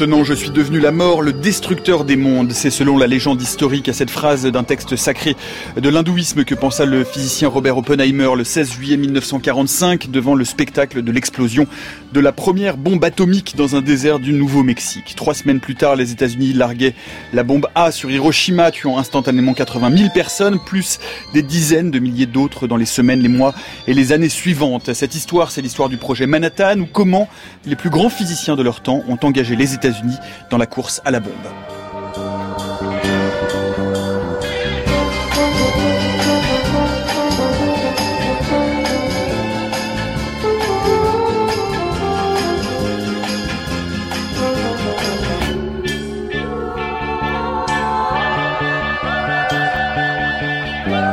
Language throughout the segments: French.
Maintenant, je suis devenu la mort, le destructeur des mondes. C'est selon la légende historique à cette phrase d'un texte sacré de l'hindouisme que pensa le physicien Robert Oppenheimer le 16 juillet 1945 devant le spectacle de l'explosion de la première bombe atomique dans un désert du Nouveau-Mexique. Trois semaines plus tard, les États-Unis larguaient la bombe A sur Hiroshima, tuant instantanément 80 000 personnes, plus des dizaines de milliers d'autres dans les semaines, les mois et les années suivantes. Cette histoire, c'est l'histoire du projet Manhattan, ou comment les plus grands physiciens de leur temps ont engagé les États-Unis dans la course à la bombe.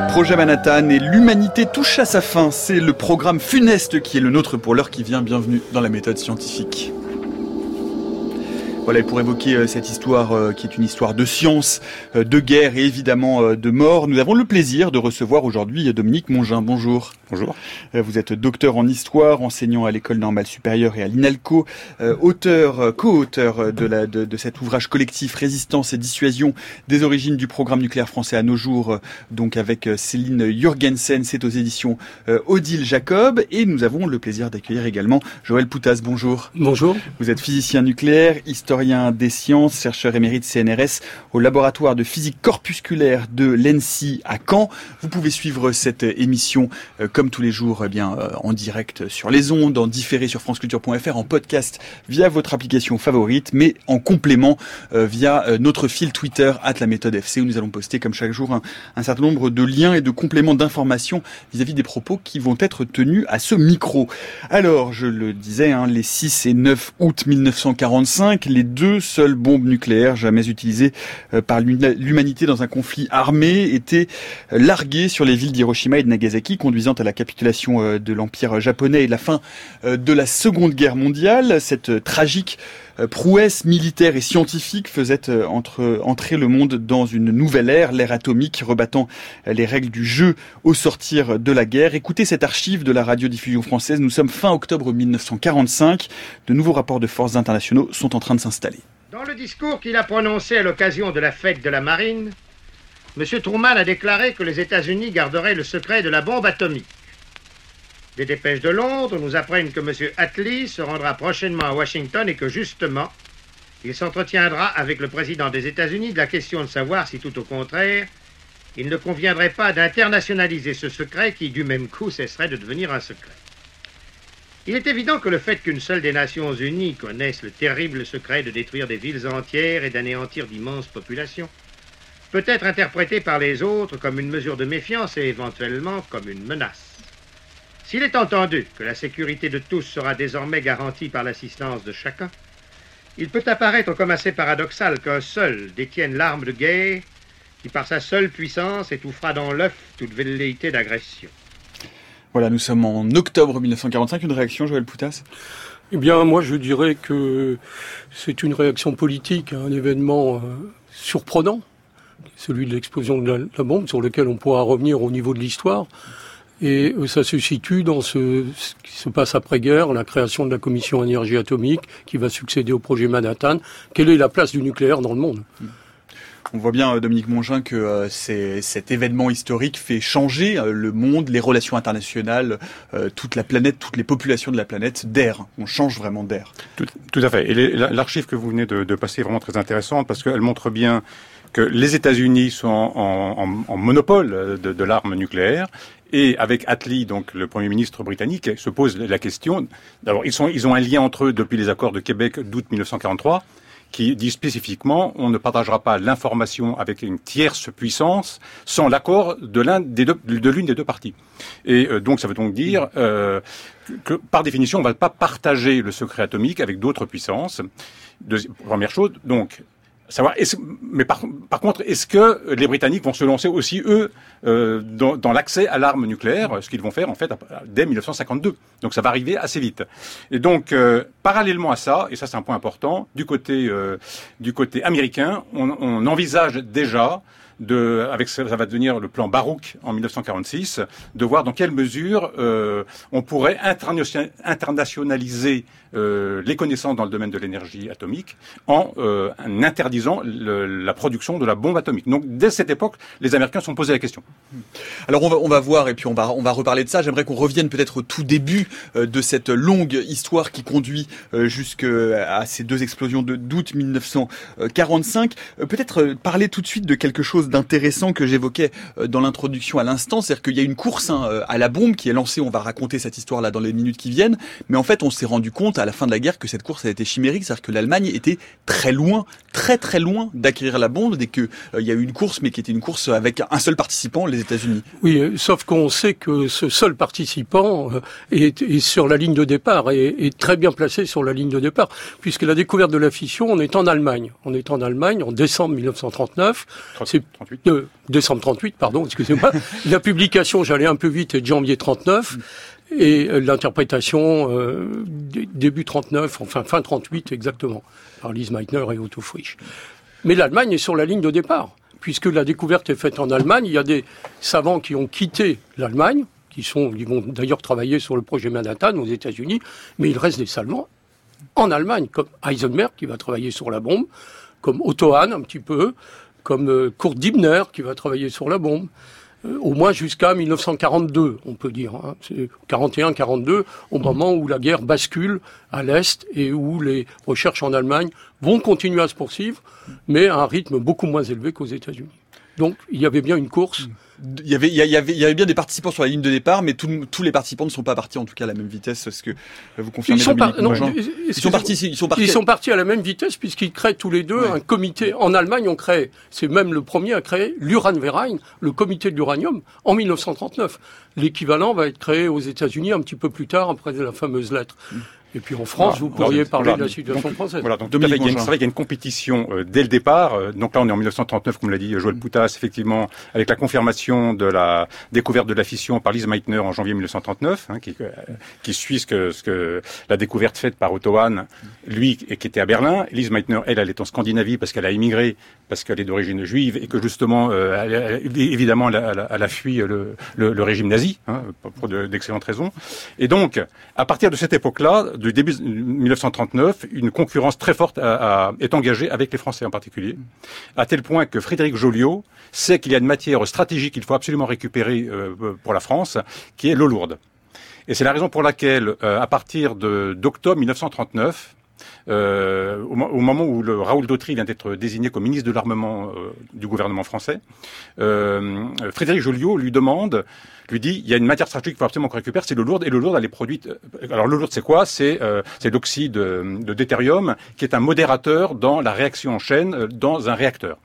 Projet Manhattan et l'humanité touche à sa fin. C'est le programme funeste qui est le nôtre pour l'heure qui vient. Bienvenue dans la méthode scientifique. Voilà, pour évoquer euh, cette histoire euh, qui est une histoire de science, euh, de guerre et évidemment de mort, nous avons le plaisir de recevoir aujourd'hui Dominique Mongin. Bonjour. Bonjour. Vous êtes docteur en histoire, enseignant à l'école normale supérieure et à l'INALCO, auteur, co-auteur de, la, de, de, cet ouvrage collectif Résistance et dissuasion des origines du programme nucléaire français à nos jours, donc avec Céline Jurgensen, c'est aux éditions Odile Jacob, et nous avons le plaisir d'accueillir également Joël Poutas. Bonjour. Bonjour. Vous êtes physicien nucléaire, historien historien des sciences, chercheur émérite CNRS au laboratoire de physique corpusculaire de l'ENSI à Caen. Vous pouvez suivre cette émission euh, comme tous les jours eh bien euh, en direct sur les ondes, en différé sur franceculture.fr, en podcast via votre application favorite, mais en complément euh, via notre fil Twitter at la méthode FC où nous allons poster comme chaque jour un, certain nombre de liens et de compléments d'informations vis-à-vis des propos qui vont être tenus à ce micro. Alors, je le disais, hein, les 6 et 9 août 1945, les deux seules bombes nucléaires jamais utilisées euh, par l'humanité dans un conflit armé étaient euh, larguées sur les villes d'Hiroshima et de Nagasaki, conduisant à la capitulation euh, de l'Empire japonais et la fin de la Seconde Guerre mondiale. Cette tragique prouesse militaire et scientifique faisait entre, entrer le monde dans une nouvelle ère, l'ère atomique, rebattant les règles du jeu au sortir de la guerre. Écoutez cette archive de la radiodiffusion française. Nous sommes fin octobre 1945. De nouveaux rapports de forces internationaux sont en train de s'installer. Dans le discours qu'il a prononcé à l'occasion de la fête de la marine, M. Truman a déclaré que les États-Unis garderaient le secret de la bombe atomique. Des dépêches de Londres nous apprennent que M. Attlee se rendra prochainement à Washington et que justement, il s'entretiendra avec le président des États-Unis de la question de savoir si tout au contraire, il ne conviendrait pas d'internationaliser ce secret qui, du même coup, cesserait de devenir un secret. Il est évident que le fait qu'une seule des Nations Unies connaisse le terrible secret de détruire des villes entières et d'anéantir d'immenses populations peut être interprété par les autres comme une mesure de méfiance et éventuellement comme une menace. S'il est entendu que la sécurité de tous sera désormais garantie par l'assistance de chacun, il peut apparaître comme assez paradoxal qu'un seul détienne l'arme de guerre qui, par sa seule puissance, étouffera dans l'œuf toute velléité d'agression. Voilà, nous sommes en octobre 1945. Une réaction, Joël Poutas? Eh bien, moi, je dirais que c'est une réaction politique un événement euh, surprenant, celui de l'explosion de la, bombe, sur lequel on pourra revenir au niveau de l'histoire. Et euh, ça se situe dans ce, ce qui se passe après-guerre, la création de la commission énergie atomique qui va succéder au projet Manhattan. Quelle est la place du nucléaire dans le monde? Hmm. On voit bien, euh, Dominique Mongin, que euh, cet événement historique fait changer euh, le monde, les relations internationales, toute la planète, toutes les populations de la planète d'air. On change vraiment d'air. Tout, à fait. Et l'archive que vous venez de, passer est vraiment très intéressante parce qu'elle montre bien que les États-Unis sont en, monopole de, de l'arme nucléaire et avec Attlee, donc le Premier ministre britannique, se pose la question. D'abord, ils, ils ont un lien entre eux depuis les accords de Québec d'août 1943 qui dit spécifiquement on ne partagera pas l'information avec une tierce puissance sans l'accord de des de l'une des deux parties. Et euh, donc ça veut donc dire euh, que par définition on ne va pas partager le secret atomique avec d'autres puissances. première chose, donc savoir. mais par, par contre, est-ce que les Britanniques vont se lancer aussi eux euh, dans, dans l'accès à l'arme nucléaire, ce qu'ils vont faire en fait dès 1952. Donc ça va arriver assez vite. Et donc euh, parallèlement à ça, et ça c'est un point important, du côté euh, du côté américain, on, on envisage déjà de, avec ça va devenir le plan Barouk en 1946, de voir dans quelle mesure euh, on pourrait internationaliser euh, les connaissances dans le domaine de l'énergie atomique en, euh, interdisant la production de la bombe atomique. Donc dès cette époque, les Américains sont posés la question. Alors on va, on va voir et puis on va, on va reparler de ça. J'aimerais qu'on revienne peut-être au tout début euh, de cette longue histoire qui conduit euh, jusqu'à ces deux explosions de d'août 1945. Euh, peut-être parler tout de suite de quelque chose d'intéressant que j'évoquais dans l'introduction à l'instant, c'est-à-dire qu'il y a une course hein, à la bombe qui est lancée. On va raconter cette histoire là dans les minutes qui viennent, mais en fait on s'est rendu compte à la fin de la guerre que cette course a été chimérique, c'est-à-dire que l'Allemagne était très loin, très très loin d'acquérir la bombe dès que il y a eu une course, mais qui était une course avec un seul participant, les États-Unis. Oui, sauf qu'on sait que ce seul participant est, sur la ligne de départ et est très bien placé sur la ligne de départ, puisque la découverte de la fission, on est en Allemagne. On est en Allemagne en décembre 1939. C'est décembre 38, pardon, excusez-moi. la publication, j'allais un peu vite, est de janvier 39. Et euh, l'interprétation euh, début 39, enfin fin 38 exactement, par Lise Meitner et Otto Frisch. Mais l'Allemagne est sur la ligne de départ, puisque la découverte est faite en Allemagne. Il y a des savants qui ont quitté l'Allemagne, qui sont, ils vont d'ailleurs travailler sur le projet Manhattan aux États-Unis, mais il reste des Allemands en Allemagne, comme Heisenberg qui va travailler sur la bombe, comme Otto Hahn un petit peu, comme euh, Kurt Dibner qui va travailler sur la bombe, euh, au moins jusqu'à 1942, on peut dire. Hein. 41-42, au moment où la guerre bascule à l'Est et où les recherches en Allemagne vont continuer à se poursuivre, mais à un rythme beaucoup moins élevé qu'aux États-Unis. Donc il y avait bien une course il y avait, il y avait, il y avait bien des participants sur la ligne de départ, mais tous les participants ne sont pas partis en tout cas à la même vitesse. Est-ce que vous confirmez ils sont, ils sont partis, ils sont partis. Ils sont partis à la même vitesse puisqu'ils créent tous les deux un comité. En Allemagne, on crée, c'est même le premier à créer l'Uranverein, le comité de l'uranium, en 1939. L'équivalent va être créé aux États-Unis un petit peu plus tard, après la fameuse lettre. Mm. Et puis en France, vous pourriez parler de la situation française. Voilà, donc c'est vrai qu'il y a une compétition euh, dès le départ. Euh, donc là, on est en 1939, comme l'a dit Joël mm. Poutas, effectivement, avec la confirmation de la découverte de la fission par Lise Meitner en janvier 1939, hein, qui, euh, qui, suit ce que, ce que la découverte faite par Otto Hahn, lui, qui était à Berlin. Lise Meitner, elle, elle est en Scandinavie parce qu'elle a immigré, parce qu'elle est d'origine juive et que justement, évidemment, elle a, elle a, fui le, le, le, régime nazi, hein, pour d'excellentes raisons. Et donc, à partir de cette époque-là, du début 1939, une concurrence très forte est engagée avec les Français en particulier, à tel point que Frédéric Joliot sait qu'il y a une matière stratégique qu'il faut absolument récupérer euh, pour la France, qui est l'eau lourde. Et c'est la raison pour laquelle, euh, à partir d'octobre 1939, euh, au, moment où le Raoul Dautry vient d'être désigné comme ministre de l'armement euh, du gouvernement français, euh, Frédéric Joliot lui demande, lui dit, il y a une matière stratégique qu'il faut absolument qu'on c'est l'eau lourde, et l'eau lourde, elle est produite... Alors l'eau lourde, c'est quoi? C'est l'oxyde de deutérium, qui est un modérateur dans la réaction en chaîne dans un réacteur.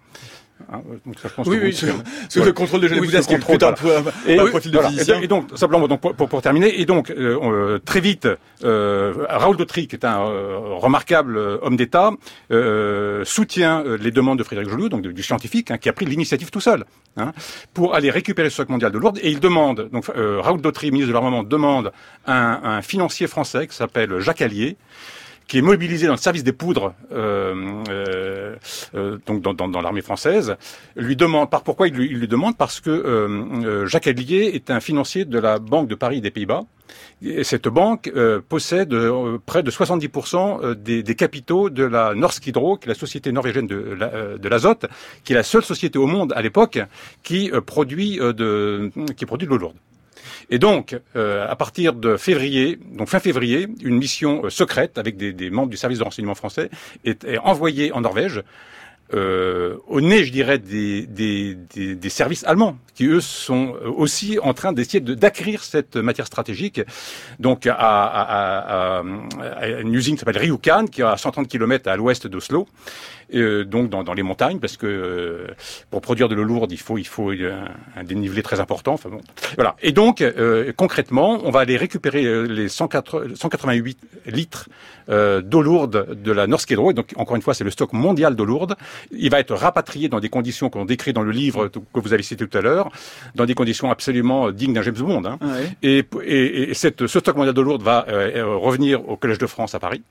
Hein, donc ça, je pense oui, oui, c'est le contrôle de oui, qui est un peu et, un profil de physicien. Et, donc, simplement, donc, pour, pour, terminer, et donc, euh, euh très vite, euh, Raoul Dautry, qui est un euh, remarquable euh, homme d'État, soutient les demandes de Frédéric Joliot, donc du scientifique, hein, qui a pris l'initiative tout seul, hein, pour aller récupérer ce stock mondial de Lourdes, et il demande, donc Raoul Dautry, ministre de l'Armement, demande un, un financier français qui s'appelle Jacques Allier, qui est mobilisé dans le service des poudres, euh, euh, euh donc dans, l'armée française, lui demande. Par pourquoi il lui, demande? Parce que Jacques Allier est un financier de la Banque de Paris des Pays-Bas. Et cette banque possède près de 70% des, des, capitaux de la Norsk Hydro, qui est la société norvégienne de l'azote, qui est la seule société au monde à l'époque qui produit de qui produit de l'eau lourde. Et donc, euh, à partir de février, donc fin février, une mission euh, secrète avec des, des, membres du service de renseignement français est, est envoyée en Norvège. Euh, au nez, je dirais, des, des, des, des, services allemands, qui eux sont aussi en train d'essayer d'acquérir cette matière stratégique. Donc à, à, à, à une usine qui s'appelle Ryukan, qui est à 130 km à l'ouest d'Oslo, euh, donc dans, dans, les montagnes, parce que euh, pour produire de l'eau lourde, il faut, il faut un, dénivelé très important. Enfin bon, voilà. Et donc euh, concrètement, on va aller récupérer les 188 litres d'eau lourde de la Norsk Hydro. Et donc encore une fois, c'est le stock mondial d'eau lourde. il va être rapatrié dans des conditions qu'on décrit dans le livre que vous avez cité tout à l'heure, dans des conditions absolument dignes d'un James Bond. Hein. Et, et, et cette, ce stock mondial de Lourdes va revenir au Collège de France à Paris.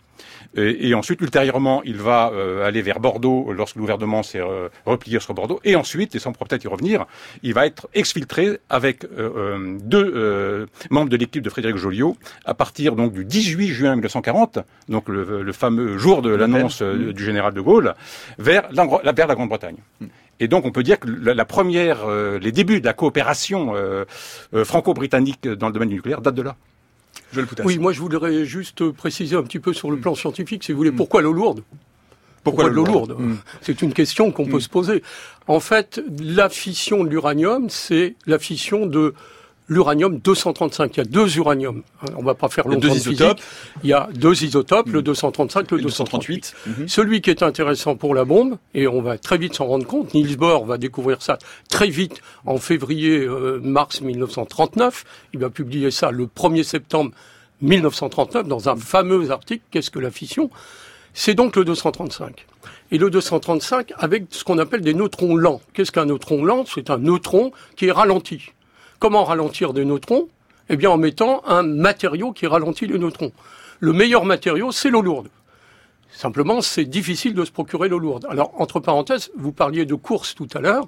Et, ensuite, ultérieurement, il va euh, aller vers Bordeaux lorsque le gouvernement s'est euh, replié sur Bordeaux. Et ensuite, et sans peut-être y revenir, il va être exfiltré avec euh, deux membres de l'équipe de Frédéric Joliot à partir donc du 18 juin 1940, donc le, fameux jour de l'annonce du général de Gaulle, vers la, vers la Grande-Bretagne. Et donc, on peut dire que la, première, les débuts de la coopération franco-britannique dans le domaine du nucléaire datent de là. Oui, moi je voudrais juste préciser un petit peu sur le plan scientifique, si vous voulez, mm. pourquoi l'eau lourde? Pourquoi, l'eau lourde mm. C'est une question qu'on peut mm. se poser. En fait, la fission de l'uranium, c'est la fission de l'uranium 235. Il y a deux uraniums. Hein, on va pas faire longtemps deux isotopes. Il y a deux isotopes, le 235, le, 238. Mhm. Celui qui est intéressant pour la bombe, et on va très vite s'en rendre compte, Niels Bohr va découvrir ça très vite en février-mars euh, 1939. Il va publier ça le 1er septembre 1939 dans un fameux article, Qu'est-ce que la fission? C'est donc le 235 et le 235 avec ce qu'on appelle des neutrons lents. Qu'est-ce qu'un neutron lent? C'est un neutron qui est ralenti. Comment ralentir des neutrons? Eh bien en mettant un matériau qui ralentit les neutrons. Le meilleur matériau, c'est l'eau lourde. Simplement, c'est difficile de se procurer l'eau lourde. Alors, entre parenthèses, vous parliez de course tout à l'heure.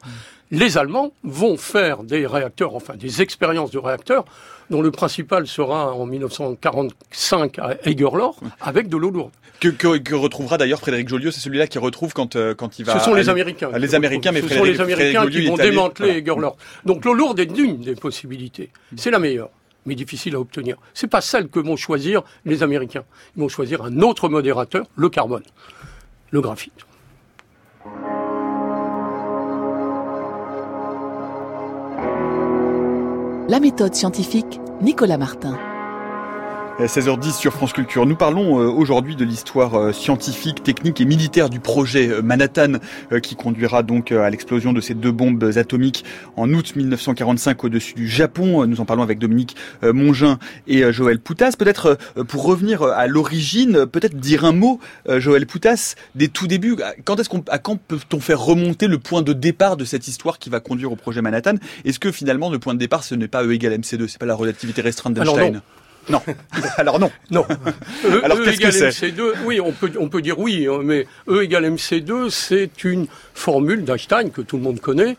Les Allemands vont faire des réacteurs, enfin des expériences de réacteurs, dont le principal sera en 1945 à Egerlor, avec de l'eau lourde. Que, retrouvera d'ailleurs Frédéric Joliot, c'est celui-là qui retrouve quand, euh, quand il va... Ce sont les Américains. les Américains, mais Ce sont les Américains qui vont démanteler Egerlor. Donc l'eau lourde est une des possibilités. C'est la meilleure mais difficile à obtenir. C'est pas celle que vont choisir les Américains. Ils vont choisir un autre modérateur, le carbone, le graphite. La méthode scientifique, Nicolas Martin. 16h10 sur France Culture. Nous parlons euh, aujourd'hui de l'histoire euh, scientifique, technique et militaire du projet euh, Manhattan qui conduira donc à l'explosion de ces deux bombes atomiques en août 1945 au-dessus du Japon. Nous en parlons avec Dominique Mongin et Joël Poutas. Peut-être pour revenir à l'origine, peut-être dire un mot, Joël Poutas, des tout débuts. Quand est-ce qu'on, à quand peut-on faire remonter le point de départ de cette histoire qui va conduire au projet Manhattan? Est-ce que finalement le point de départ ce n'est pas E égale MC2, c'est pas la relativité restreinte d'Einstein? Non. Alors non. Non. E, Alors e qu'est-ce que c'est MC2, oui, on peut, on peut dire oui, hein, mais E égale MC2, c'est une formule d'Einstein que tout le monde connaît,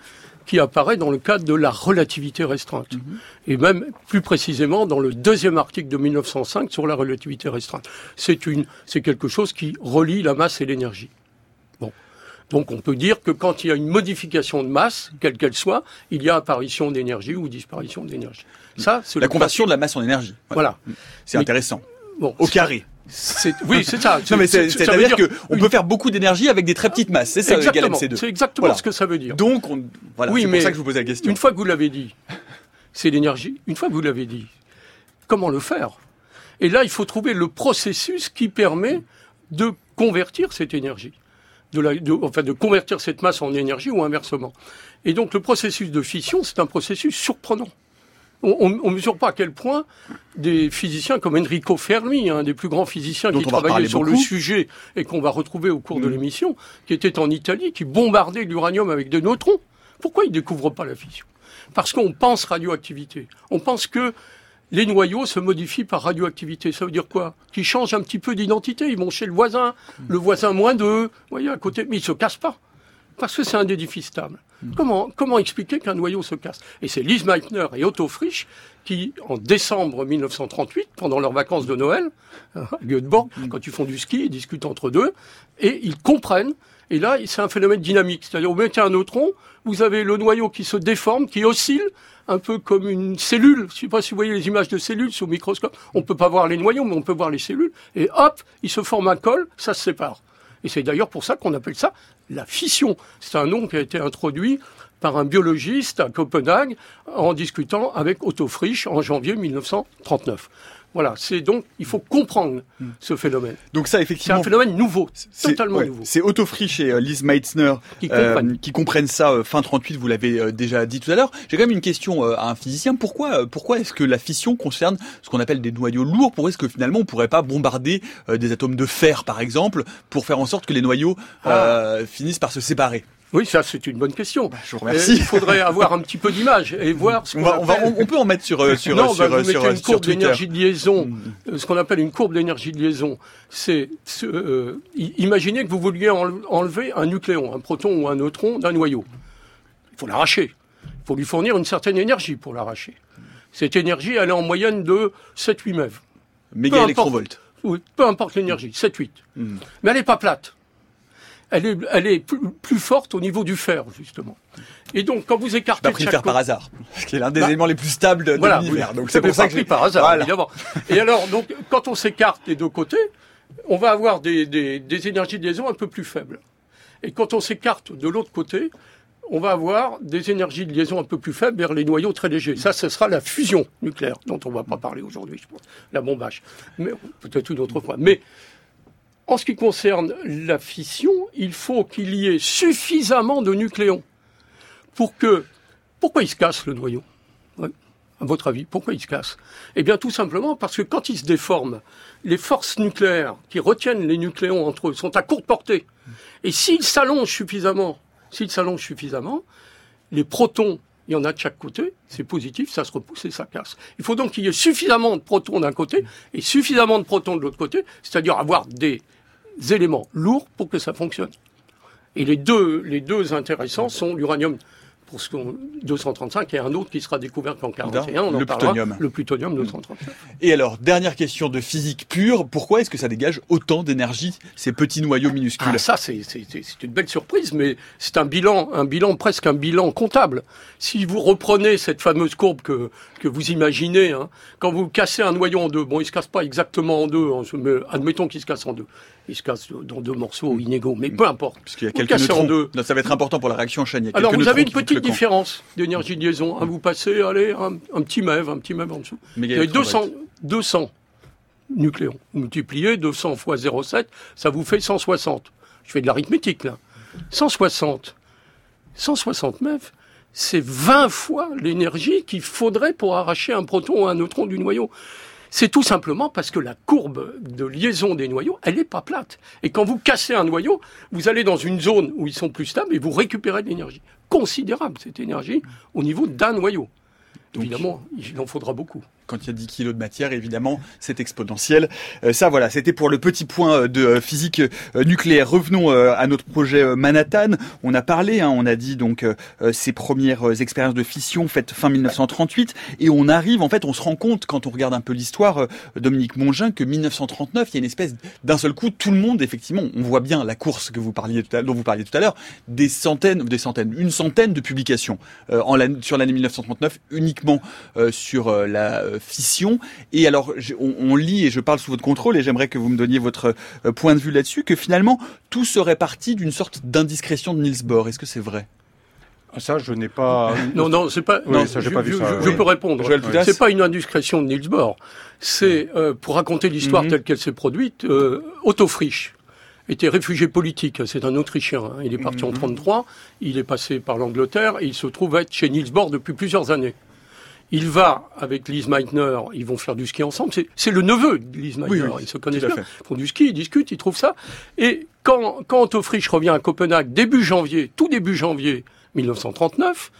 qui apparaît dans le cadre de la relativité restreinte. Mhm. Et même plus précisément dans le deuxième article de 1905 sur la relativité restreinte. C'est une, c'est quelque chose qui relie la masse et l'énergie. Donc on peut dire que quand il y a une modification de masse, quelle qu'elle soit, il y a apparition d'énergie ou disparition d'énergie. Ça, c'est la conversion de la masse en énergie. Voilà. C'est intéressant. Bon, au carré. Oui, c'est ça. c'est-à-dire qu'on peut faire beaucoup d'énergie avec des très petites masses. C'est ça, exactement. C'est exactement ce que ça veut dire. Donc, on, voilà, oui, c'est pour ça que je vous pose la question. Une fois que vous l'avez dit, c'est l'énergie. Une fois que vous l'avez dit, comment le faire? Et là, il faut trouver le processus qui permet de convertir cette énergie de, la, de, enfin, de convertir cette masse en énergie ou inversement. Et donc le processus de fission, c'est un processus surprenant. On ne mesure pas à quel point des physiciens comme Enrico Fermi, un des plus grands physiciens qui travaillait sur le sujet et qu'on va retrouver au cours de mm. l'émission, qui était en Italie, qui bombardait l'uranium avec des neutrons. Pourquoi il ne découvre pas la fission? Parce qu'on pense radioactivité. On pense que les noyaux se modifient par radioactivité. Ça veut dire quoi Qu'ils changent un petit peu d'identité. Ils vont chez le voisin, le voisin moins d'eux, vous voyez, à côté, mais ils se cassent pas. Parce que c'est un édifice stable. Comment, comment expliquer qu'un noyau se casse Et c'est Lise Meitner et Otto Frisch qui, en décembre 1938, pendant leurs vacances de Noël, à Göteborg, quand ils font du ski, ils discutent entre eux, et ils comprennent et là, c'est un phénomène dynamique. C'est-à-dire, vous mettez un neutron, vous avez le noyau qui se déforme, qui oscille, un peu comme une cellule. Je ne sais pas si vous voyez les images de cellules sous microscope. On ne peut pas voir les noyaux, mais on peut voir les cellules. Et hop, il se forme un col, ça se sépare. Et c'est d'ailleurs pour ça qu'on appelle ça la fission. C'est un nom qui a été introduit par un biologiste à Copenhague en discutant avec Otto Frisch en janvier 1939. Voilà, c'est donc, il faut comprendre Hmm. ce phénomène. Donc ça, C'est effectivement, un phénomène nouveau, c'est- totalement ouais, nouveau. C'est Otto Frisch et euh, Lise Meitzner Qui euh, comprennent. qui comprennent ça euh, fin 38, vous l'avez euh, déjà dit tout à l'heure. J'ai quand même une question à un physicien. Pourquoi, pourquoi est-ce que la fission concerne ce qu'on appelle des noyaux lourds? Pourquoi est-ce que finalement on pourrait pas bombarder des atomes de fer, par exemple, pour faire en sorte que les noyaux euh, finissent par se séparer? Oui, ça, c'est une bonne question. Je vous Et remercie. il faudrait avoir un petit peu d'image et voir ce On qu'on va, on, va, appelle- on, on peut en mettre sur euh, sur non, sur, bah, vous sur, mettez une courbe d'énergie de liaison, Mm. euh, ce qu'on appelle une courbe d'énergie de liaison. C'est, ce, euh, imaginez que vous vouliez enle- enlever un nucléon, un proton ou un neutron d'un noyau. Il faut l'arracher. Il faut lui fournir une certaine énergie pour l'arracher. Cette énergie, elle est en moyenne de 7-8 MeV. Méga peu importe. électronvolts. Oui, peu importe l'énergie, 7-8. Mm. Mais elle n'est pas plate. Elle est, elle est plus, plus forte au niveau du fer, justement. Et donc, quand vous écartez de pris le fer par hasard, ce qui est l'un des Bah, éléments les plus stables de, voilà, l'univers. oui. Donc c'est pour ça que pris j'ai- par hasard, Voilà. évidemment. Et alors, donc, quand on s'écarte des deux côtés, on va avoir des, des, des énergies de liaison un peu plus faibles. Et quand on s'écarte de l'autre côté, on va avoir des énergies de liaison un peu plus faibles vers les noyaux très légers. Ça, ce sera la fusion nucléaire, dont on ne va pas parler aujourd'hui, je pense. La bombage. Mais peut-être une autre fois. Mais en ce qui concerne la fission, il faut qu'il y ait suffisamment de nucléons pour que... Pourquoi il se casse le noyau? À votre avis, pourquoi il se casse Eh bien, tout simplement parce que quand il se déforme, les forces nucléaires qui retiennent les nucléons entre eux sont à courte portée. Et s'ils s'allongent suffisamment, s'ils s'allongent suffisamment, les protons, il y en a de chaque côté, c'est positif, ça se repousse et ça casse. Il faut donc qu'il y ait suffisamment de protons d'un côté et suffisamment de protons de l'autre côté, c'est-à-dire avoir des éléments lourds pour que ça fonctionne. Et les deux, les deux intéressants sont l'uranium pour ce qu'on 235 et un autre qui sera découvert qu'en 41, on en Le parlera, plutonium. le plutonium 239. Et alors, dernière question de physique pure, pourquoi est-ce que ça dégage autant d'énergie, ces petits noyaux minuscules? Ah, ça, c'est une belle surprise, mais c'est un bilan, un bilan presque un bilan comptable. Si vous reprenez cette fameuse courbe que, que vous imaginez, hein, quand vous cassez un noyau en deux, bon, il se casse pas exactement en deux, hein, mais admettons qu'il se casse en deux. Il se casse dans deux morceaux inégaux, mais peu importe. Puisqu'il y a quelques neutrons. deux. Non, ça va être important pour la réaction a Alors vous avez une petite différence d'énergie de liaison. hein, vous passez, allez, un, un petit MEV, un petit MEV en dessous. Vous avez 200, électronvolts. 200 nucléons. Vous multipliez 200 fois 0,7, ça vous fait 160. Je fais de l'arithmétique là. 160. 160 MeV, c'est 20 fois l'énergie qu'il faudrait pour arracher un proton ou un neutron du noyau. C'est tout simplement parce que la courbe de liaison des noyaux, elle n'est pas plate. Et quand vous cassez un noyau, vous allez dans une zone où ils sont plus stables et vous récupérez de l'énergie. Considérable, cette énergie, au niveau d'un noyau. Donc- Évidemment, il en faudra beaucoup. Quand il y a 10 kilos de matière, évidemment, c'est exponentiel. Euh, ça, voilà, c'était pour le petit point euh, de euh, physique nucléaire. Revenons à notre projet Manhattan. On a parlé, hein, on a dit donc ces premières expériences de fission faites fin 1938, et on arrive, en fait, on se rend compte quand on regarde un peu l'histoire, Dominique Mongin, que 1939, il y a une espèce d'un seul coup, tout le monde, effectivement, on voit bien la course que vous parliez tout à, dont vous parliez tout à l'heure, des centaines, des centaines, une centaine de publications en sur l'année 1939 uniquement sur la fission. Et alors, on, on lit, et je parle sous votre contrôle, et j'aimerais que vous me donniez votre euh, point de vue là-dessus, que finalement, tout serait parti d'une sorte d'indiscrétion de Niels Bohr. Est-ce que c'est vrai? Ah, Ça, je n'ai pas. Non, non, c'est pas. Oui, non, ça, j'ai je, pas vu je- ça, je oui. peux répondre. C'est pas une indiscrétion de Niels Bohr. C'est euh, pour raconter l'histoire Mhm. telle qu'elle s'est produite. Euh, Otto Frisch était réfugié politique. C'est un Autrichien. hein. Il est parti en Mhm. 33. Il est passé par l'Angleterre et il se trouve être chez Niels Bohr depuis plusieurs années. Il va avec Lise Meitner, ils vont faire du ski ensemble. C'est- le neveu de Lise Meitner. Oui, oui, ils se connaissent bien. Ils font du ski, ils discutent, ils trouvent ça. Et quand, quand Otto Frisch revient à Copenhague début janvier, tout début janvier 1939,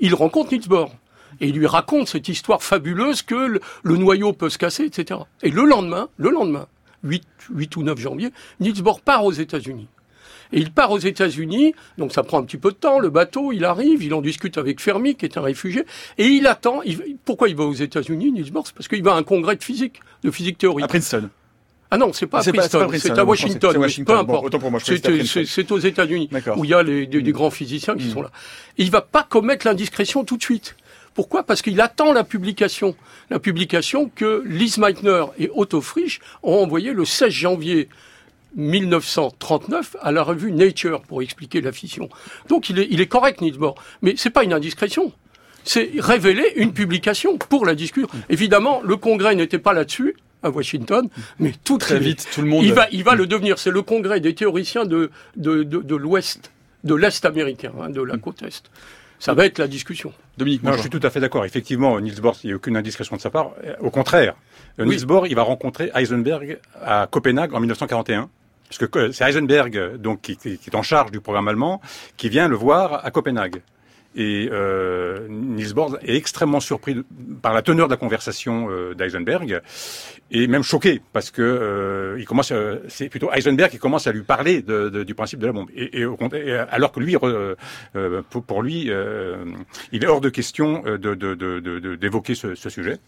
il rencontre Niels Bohr. Et il lui raconte cette histoire fabuleuse que le, le noyau peut se casser, etc. Et le lendemain, le lendemain, 8, 8 ou 9 janvier, Niels Bohr part aux États-Unis. Et il part aux États-Unis, donc ça prend un petit peu de temps, le bateau, il arrive, il en discute avec Fermi, qui est un réfugié, et il attend. il- pourquoi il va aux États-Unis, Niels Bohr parce qu'il va à un congrès de physique, de physique théorique. À Princeton. Ah non, c'est pas à pas- Princeton, c'est à Washington, c'est mais Washington. peu importe. que C'est aux États-Unis, où il y a les, des, des grands physiciens qui Mm. sont là. Et il va pas commettre l'indiscrétion tout de suite. Pourquoi? Parce qu'il attend la publication. La publication que Lise Meitner et Otto Frisch ont envoyée le 16 janvier 1939 à la revue Nature pour expliquer la fission. Donc il est, il est correct, Niels Bohr. Mais c'est pas une indiscrétion. c'est révéler une publication pour la discussion. Évidemment, le Congrès n'était pas là-dessus à Washington, mais tout très vite, tout le monde. Il va, il va le devenir. C'est le Congrès des théoriciens de de, de, de l'Ouest, de l'Est américain, hein, de la côte Est. Ça va être la discussion. Dominique, moi, je suis tout à fait d'accord. Effectivement, Niels Bohr, il n'y a aucune indiscrétion de sa part. Au contraire, oui. Niels Bohr, il va rencontrer Heisenberg à Copenhague en 1941. Parce que c'est Heisenberg, donc, qui, est en charge du programme allemand, qui vient le voir à Copenhague. Et euh, Niels Bohr est extrêmement surpris par la teneur de la conversation euh, d'Eisenberg et même choqué parce que euh, il commence, c'est plutôt Heisenberg qui commence à lui parler du principe de la bombe. Et, alors que lui, euh, pour, lui, il est hors de question d'évoquer ce, sujet.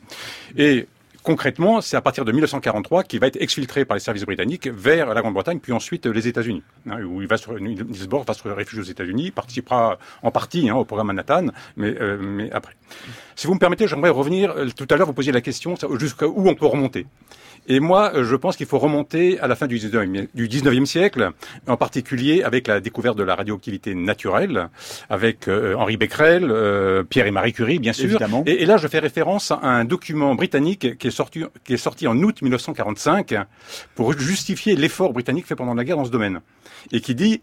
Et concrètement, c'est à partir de 1943 qu'il va être exfiltré par les services britanniques vers la Grande-Bretagne, puis ensuite les États-Unis, hein, où il va se, réfugier aux États-Unis, participera en partie hein, au programme Manhattan, mais, euh, mais après. Si vous me permettez, j'aimerais revenir. Tout à l'heure, vous posiez la question jusqu'à où on peut remonter. Et moi, je pense qu'il faut remonter à la fin du 19e, du 19e siècle, en particulier avec la découverte de la radioactivité naturelle, avec euh, Henri Becquerel, euh, Pierre et Marie Curie, bien sûr. Et, et, là, je fais référence à un document britannique qui est sorti, qui est sorti en août 1945 pour justifier l'effort britannique fait pendant la guerre dans ce domaine, et qui dit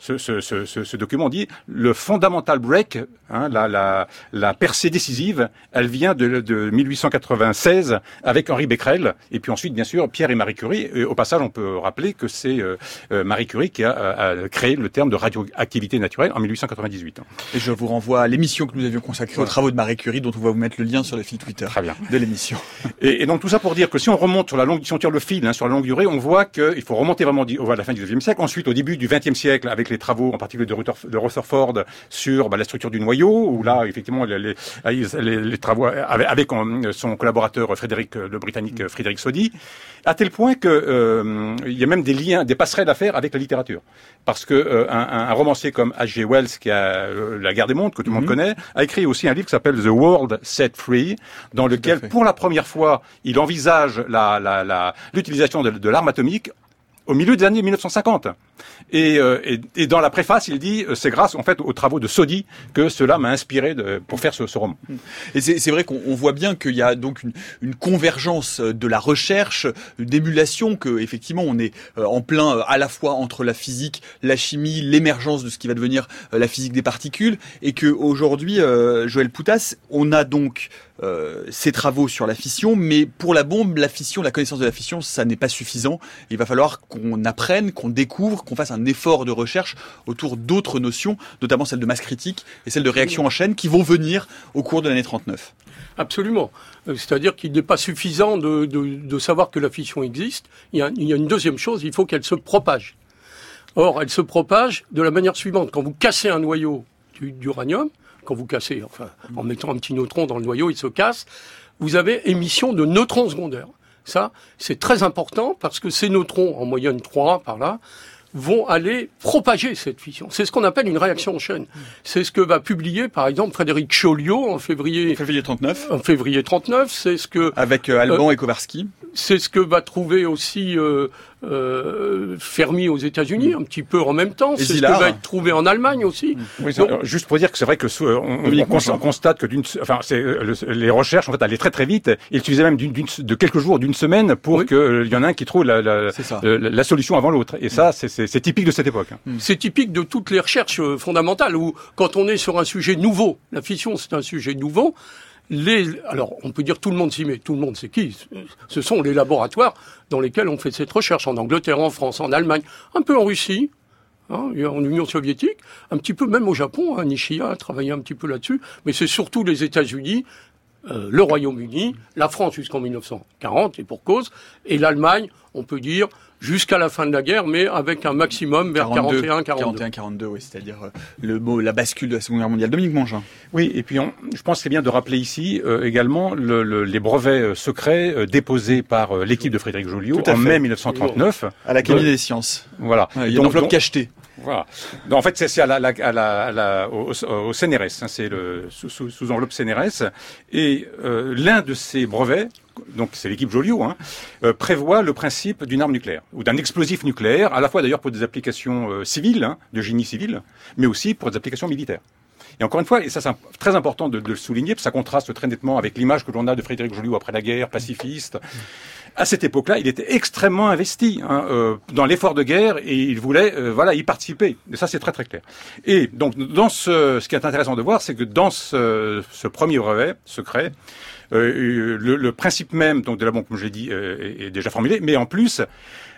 ce, ce, ce, ce, document dit le fundamental break, hein, la, la, la, percée décisive, elle vient de, de, 1896 avec Henri Becquerel, et puis ensuite, bien sûr, Pierre et Marie Curie. Et au passage, on peut rappeler que c'est euh, euh Marie Curie qui a, a, créé le terme de radioactivité naturelle en 1898. Et je vous renvoie à l'émission que nous avions consacrée aux travaux de Marie Curie, dont on va vous mettre le lien sur le fil Twitter Très bien. de l'émission. Et, et, donc tout ça pour dire que si on remonte sur la longue, si on tire le fil hein, sur la longue durée, on voit qu'il faut remonter vraiment à la fin du XIXe siècle, ensuite au début du XXe siècle avec les travaux en particulier de, de Rutherford sur bah, la structure du noyau, où là, effectivement, les, les, les travaux avec, avec, son collaborateur Frédéric, le Britannique Frédéric Soddy, à tel point que euh, il y a même des liens, des passerelles à faire avec la littérature. Parce que euh, un, un, romancier comme H.G. Wells, qui a euh, La guerre des mondes, que tout le monde mm -hmm. connaît, a écrit aussi un livre qui s'appelle The World Set Free, dans lequel, pour la première fois, il envisage l'utilisation la, la, de, de l'arme atomique au milieu des années 1950. Et, euh, et, et, dans la préface, il dit euh, c'est grâce en fait aux travaux de Sodi que cela m'a inspiré de, pour faire ce, ce roman. Et c'est vrai qu'on voit bien qu'il y a donc une, une, convergence de la recherche, d'émulation, que effectivement on est euh, en plein à la fois entre la physique, la chimie, l'émergence de ce qui va devenir la physique des particules, et que aujourd'hui, Joël Poutas, on a donc euh, ses travaux sur la fission, mais pour la bombe, la fission, la connaissance de la fission, ça n'est pas suffisant. Il va falloir qu'on apprenne, qu'on découvre, qu'on fasse un effort de recherche autour d'autres notions, notamment celle de masse critique et celle de réaction en chaîne, qui vont venir au cours de l'année 39. Absolument. C'est-à-dire qu'il n'est pas suffisant de, savoir que la fission existe. Il y a une deuxième chose, il faut qu'elle se propage. Or, elle se propage de la manière suivante. Quand vous cassez un noyau d'uranium, quand vous cassez, enfin, en mettant un petit neutron dans le noyau, il se casse, vous avez émission de neutrons secondaires. Ça, c'est très important parce que ces neutrons, en moyenne 3 par là, vont aller propager cette fission. C'est ce qu'on appelle une réaction en chaîne. C'est ce que va publier, par exemple, Frédéric Chauliot en février... Février 39. En février 39, c'est ce que... Avec euh, Alban euh, et Kowarski. C'est ce que va trouver aussi euh, euh, Fermi aux États-Unis, un petit peu en même temps. C'est ce que va être trouvé en Allemagne aussi. Oui, Donc, juste pour dire que c'est vrai que on, on, on, constate que d'une, enfin, c'est les recherches en fait allaient très très vite. Ils utilisaient même d'une, de quelques jours, d'une semaine, pour oui. qu'il y en ait un qui trouve la, la, la, la solution avant l'autre. Et ça, c'est typique de cette époque. C'est typique de toutes les recherches fondamentales où, quand on est sur un sujet nouveau, la fission c'est un sujet nouveau les, alors on peut dire tout le monde s'y met, tout le monde c'est qui Ce sont les laboratoires dans lesquels on fait cette recherche, en Angleterre, en France, en Allemagne, un peu en Russie, hein, en Union soviétique, un petit peu même au Japon, hein, Nishia a travaillé un petit peu là-dessus, mais c'est surtout les États-Unis, euh, le Royaume-Uni, la France jusqu'en 1940 et pour cause, et l'Allemagne, on peut dire jusqu'à la fin de la guerre, mais avec un maximum vers 41, 42. 41, 42, oui, c'est-à-dire euh, le mot, la bascule de la Seconde Guerre mondiale. Dominique Mangin. Oui, et puis on, je pense que c'est bien de rappeler ici euh, également le, le, les brevets euh, secrets euh, déposés par euh, l'équipe de Frédéric Joliot en mai 1939 à l'Académie des sciences. Voilà. Ouais, il y a une enveloppe cachetée. Voilà. Donc, en fait, c'est au, CNRS, hein, c'est sous, sous, enveloppe CNRS, et euh, l'un de ces brevets, donc c'est l'équipe Joliot, hein, euh, prévoit le principe d'une arme nucléaire ou d'un explosif nucléaire, à la fois d'ailleurs pour des applications euh, civiles, hein, de génie civil, mais aussi pour des applications militaires. Et encore une fois, et ça c'est très important de, le souligner, ça contraste très nettement avec l'image que l'on a de Frédéric Joliot après la guerre, pacifiste. À cette époque-là, il était extrêmement investi hein, euh, dans l'effort de guerre et il voulait, euh, voilà, y participer. Et ça, c'est très très clair. Et donc, dans ce, ce qui est intéressant de voir, c'est que dans ce, ce premier brevet secret, euh, le, le, principe même donc de la bombe, comme je l'ai dit, euh, est, déjà formulé, mais en plus,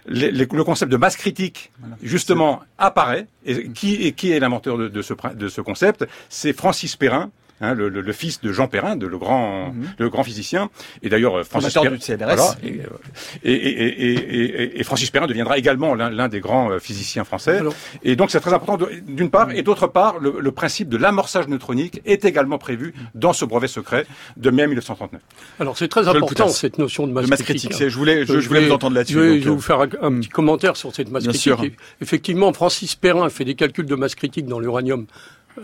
les, les, le concept de masse critique, voilà. justement, apparaît. Et qui, et qui est l'inventeur de, de, ce, de ce concept? C'est Francis Perrin, Hein, le, le, le, fils de Jean Perrin, de, le grand, mm -hmm. le grand physicien. Et d'ailleurs, Francis Perrin, du CNRS. Voilà, et, et, et, Francis Perrin deviendra également l'un des grands physiciens français. Alors, et donc, c'est très important d'une part, et d'autre part, le, principe de l'amorçage neutronique est également prévu dans ce brevet secret de mai 1939. Alors, c'est très important cette notion de masse, de masse critique. critique. Je voulais, je, je voulais vous entendre là-dessus. Je, vais, je vais vous faire un, un petit commentaire sur cette masse Bien critique. Sûr. Effectivement, Francis Perrin fait des calculs de masse critique dans l'uranium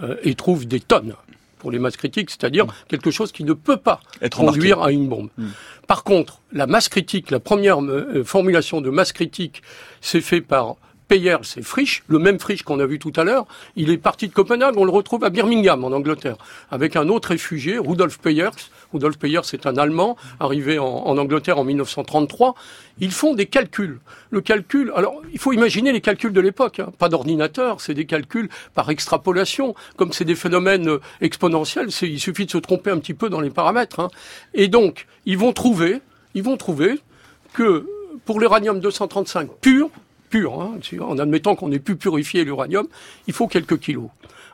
euh, et trouve des tonnes pour les masses critiques, c'est-à-dire mmh. quelque chose qui ne peut pas Être conduire à une bombe. Mmh. Par contre, la masse critique, la première euh, formulation de masse critique, c'est fait par Peyers c'est Frisch, le même Frisch qu'on a vu tout à l'heure. Il est parti de Copenhague, on le retrouve à Birmingham, en Angleterre, avec un autre réfugié, Rudolf Peyers. Rudolf Peyers, c'est un Allemand, arrivé en, en, Angleterre en 1933. Ils font des calculs. Le calcul, alors, il faut imaginer les calculs de l'époque. Hein. Pas d'ordinateur, c'est des calculs par extrapolation. Comme c'est des phénomènes euh, exponentiels, il suffit de se tromper un petit peu dans les paramètres. Hein. Et donc, ils vont trouver, ils vont trouver que pour l'uranium 235 pur, pur, hein, en admettant qu'on ait pu purifier l'uranium, il faut quelques kilos.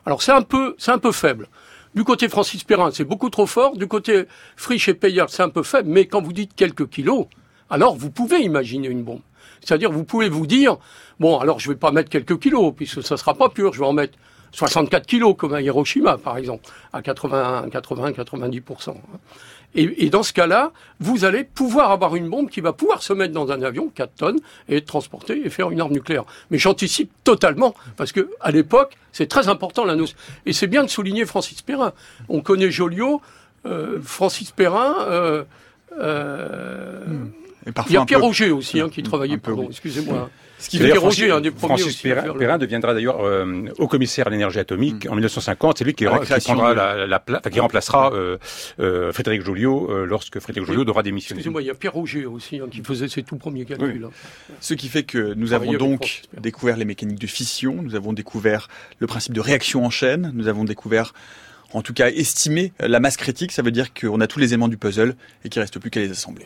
Alors c'est un peu, c'est un peu faible. Du côté Francis Perrin, c'est beaucoup trop fort. Du côté Frisch et Payard, c'est un peu faible. Mais quand vous dites quelques kilos, alors vous pouvez imaginer une bombe. C'est-à-dire, vous pouvez vous dire, bon, alors je vais pas mettre quelques kilos, puisque ça sera pas pur. Je vais en mettre 64 kilos, comme à Hiroshima, par exemple, à 80, 80, 90%. Et, et, dans ce cas-là, vous allez pouvoir avoir une bombe qui va pouvoir se mettre dans un avion, 4 tonnes, et être transportée et faire une arme nucléaire. Mais j'anticipe totalement, parce que à l'époque, c'est très important la notion. Et c'est bien de souligner Francis Perrin. On connaît Joliot, euh, Francis Perrin. Euh, euh. Il y a Pierre peu... Roger aussi, hein, qui travaillait pour. Excusez-moi. Ce qui Pierre Roger, un des premiers Francis Perrin, Perrin deviendra d'ailleurs euh, haut commissaire à l'énergie atomique mmh. en 1950. C'est lui qui, ah, qui prendra de... la, qui remplacera euh, euh, Frédéric Joliot euh, lorsque Frédéric Joliot devra démissionner. Excusez-moi, il y a Pierre Roger aussi hein, qui faisait ses tout premiers calculs. Oui. Hein. Ce qui fait que nous avons donc découvert les mécaniques de fission, nous avons découvert le principe de réaction en chaîne, nous avons découvert en tout cas estimé la masse critique, ça veut dire qu'on a tous les éléments du puzzle et qu'il reste plus qu'à les assembler.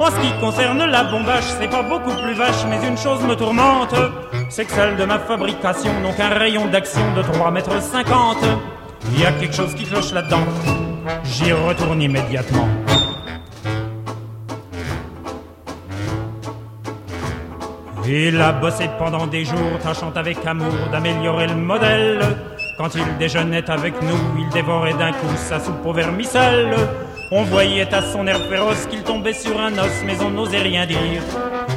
En ce qui concerne la bombage, c'est pas beaucoup plus vache, mais une chose me tourmente, c'est que celle de ma fabrication n'ont qu'un rayon d'action de 3 mètres 50. Il y a quelque chose qui cloche là-dedans. J'y retourne immédiatement. Il a bossé pendant des jours, tâchant avec amour d'améliorer le modèle. Quand il déjeunait avec nous, il dévorait d'un coup sa soupe au vermicelle. On voyait à son air féroce qu'il tombait sur un os, mais on n'osait rien dire.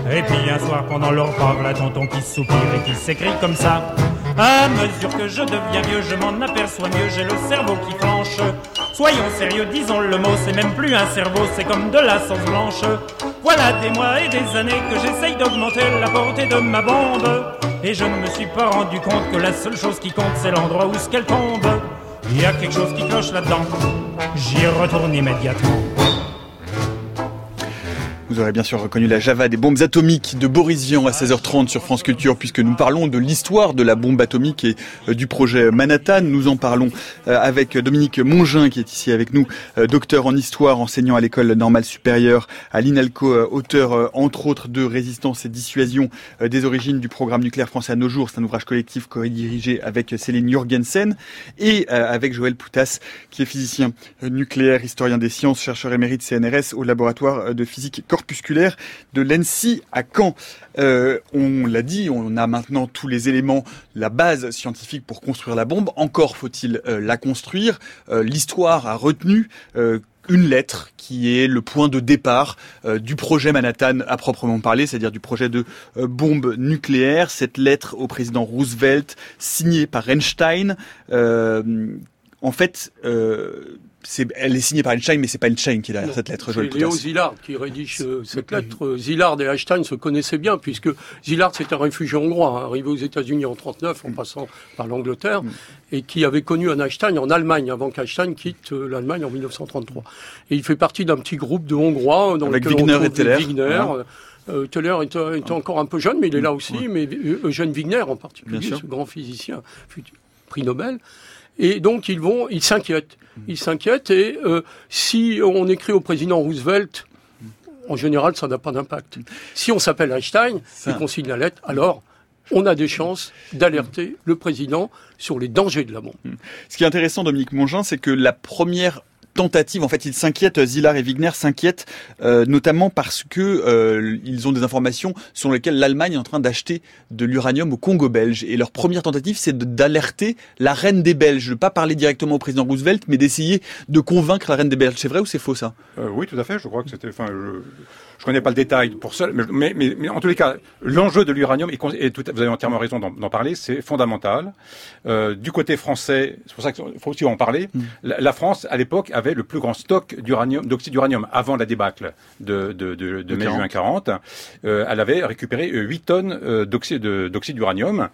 Et puis un soir, pendant leur repas, la tonton qui soupire et qui s'écrit comme ça. À mesure que je deviens vieux, je m'en aperçois mieux, j'ai le cerveau qui flanche. Soyons sérieux, disons le mot, c'est même plus un cerveau, c'est comme de la sauce blanche. Voilà des mois et des années que j'essaye d'augmenter la portée de ma bombe. Et je ne me suis pas rendu compte que la seule chose qui compte, c'est l'endroit où ce qu'elle tombe. Il y a quelque chose qui cloche là-dedans. J'y retourne immédiatement. Vous aurez bien sûr reconnu la Java des bombes atomiques de Boris Vian à 16h30 sur France Culture puisque nous parlons de l'histoire de la bombe atomique et euh, du projet Manhattan. Nous en parlons euh, avec Dominique Mongin qui est ici avec nous, euh, docteur en histoire, enseignant à l'école normale supérieure à l'INALCO, auteur entre autres de Résistance et dissuasion des origines du programme nucléaire français à nos jours. C'est un ouvrage collectif co-dirigé avec Céline Jurgensen et avec Joël Poutas qui est physicien nucléaire, historien des sciences, chercheur émérite CNRS au laboratoire de physique de l'ENSI à Caen. Euh, on l'a dit, on a maintenant tous les éléments, la base scientifique pour construire la bombe. Encore faut-il euh, la construire. Euh, l'histoire a retenu une lettre qui est le point de départ du projet Manhattan à proprement parler, c'est-à-dire du projet de bombe nucléaire. Cette lettre au président Roosevelt, signée par Einstein, en fait, elle est signée par Einstein, mais c'est pas Einstein qui est derrière cette lettre. C'est Léo Szilard qui rédige euh, cette lettre. Szilard et Einstein se connaissaient bien, puisque Szilard c'est un réfugié hongrois, hein, arrivé aux États-Unis en 39, en mm. passant par l'Angleterre, mm. et qui avait connu un Einstein en Allemagne, avant qu'Einstein quitte euh, l'Allemagne en 1933. Et il fait partie d'un petit groupe de Hongrois dans Avec Wigner et Teller. Wigner, euh, Teller était, encore un peu jeune, mais il est là aussi, mais Eugène Wigner en particulier, ce grand physicien, prix Nobel. Et donc ils vont, ils s'inquiètent. Ils s'inquiètent et euh, si on écrit au président Roosevelt, en général, ça n'a pas d'impact. Si on s'appelle Einstein et qu'on signe la lettre, alors on a des chances d'alerter le président sur les dangers de la bombe. Ce qui est intéressant, Dominique Mongin, c'est que la première tentative. En fait, ils s'inquiètent, Zillard et Wigner s'inquiètent euh, notamment parce que euh, ils ont des informations sur lesquelles l'Allemagne est en train d'acheter de l'uranium au Congo belge. Et leur première tentative, c'est d'alerter la reine des Belges, de pas parler directement au président Roosevelt, mais d'essayer de convaincre la reine des Belges. C'est vrai ou c'est faux ça? Euh, Oui, tout à fait. Je crois que c'était. Je connais pas le détail pour ça, mais, mais, mais, en tous les cas, l'enjeu de l'uranium, et, tout, vous avez entièrement raison d'en parler, c'est fondamental. Euh, du côté français, c'est pour ça qu'il faut aussi en parler. Mm. La, France, à l'époque, avait le plus grand stock d'uranium, d'oxyde d'uranium avant la débâcle de, de, de, de mai-juin 40. Euh, elle avait récupéré 8 tonnes euh, d'oxyde d'uranium.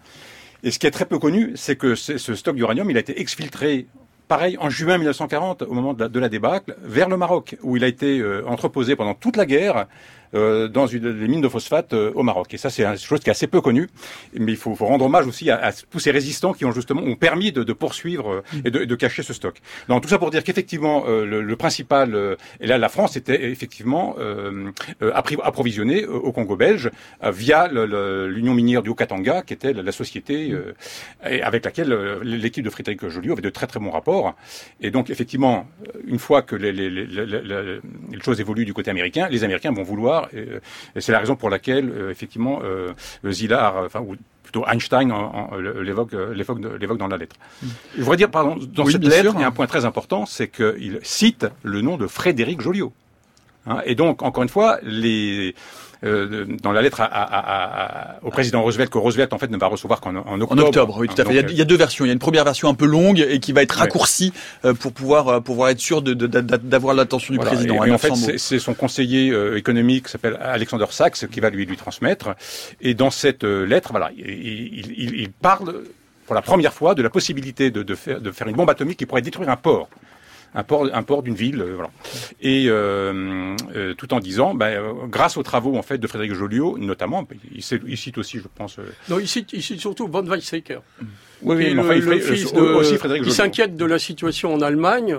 Et ce qui est très peu connu, c'est que ce stock d'uranium, il a été exfiltré pareil en juin 1940, au moment de la, débâcle, vers le Maroc, où il a été euh, entreposé pendant toute la guerre euh, dans une, les mines de phosphate euh, au Maroc. Et ça, c'est une chose qui est assez peu connue, mais il faut, faut rendre hommage aussi à, à, tous ces résistants qui ont justement ont permis de, de poursuivre euh, et de, de, cacher ce stock. Donc tout ça pour dire qu'effectivement, le, le, principal, et là la France était effectivement approvisionnée au Congo belge via l'Union minière du Haut-Katanga, qui était la, société avec laquelle l'équipe de Frédéric Joliot avait de très très bons rapports. Et donc effectivement, une fois que les, les, les, les choses évoluent du côté américain, les Américains vont vouloir et, c'est la raison pour laquelle, euh, effectivement, euh, Zillard, enfin, ou plutôt Einstein l'évoque l'évoque dans la lettre. Je voudrais dire, pardon, dans cette lettre, il y a un point très important, c'est qu'il cite le nom de Frédéric Joliot. Hein, et donc, encore une fois, les euh, dans la lettre au président Roosevelt que Roosevelt en fait ne va recevoir qu'en octobre. En octobre, oui, tout à fait. il, y a, deux versions. Il y a une première version un peu longue et qui va être raccourcie euh, pour pouvoir euh, pouvoir être sûr d'avoir l'attention du président. Et, en fait, c'est son conseiller économique qui s'appelle Alexander Sachs qui va lui lui transmettre. Et dans cette lettre, voilà, il, il, parle pour la première fois de la possibilité de, de, faire, de faire une bombe atomique qui pourrait détruire un port un port, un port d'une ville, euh, voilà. Et euh, euh, tout en disant, ben, grâce aux travaux en fait de Frédéric Joliot, notamment, il, cite aussi, je pense. Non, il cite, il cite surtout von Weizsäcker. Oui, oui, mais enfin, il, aussi Frédéric Joliot. Il s'inquiète de la situation en Allemagne.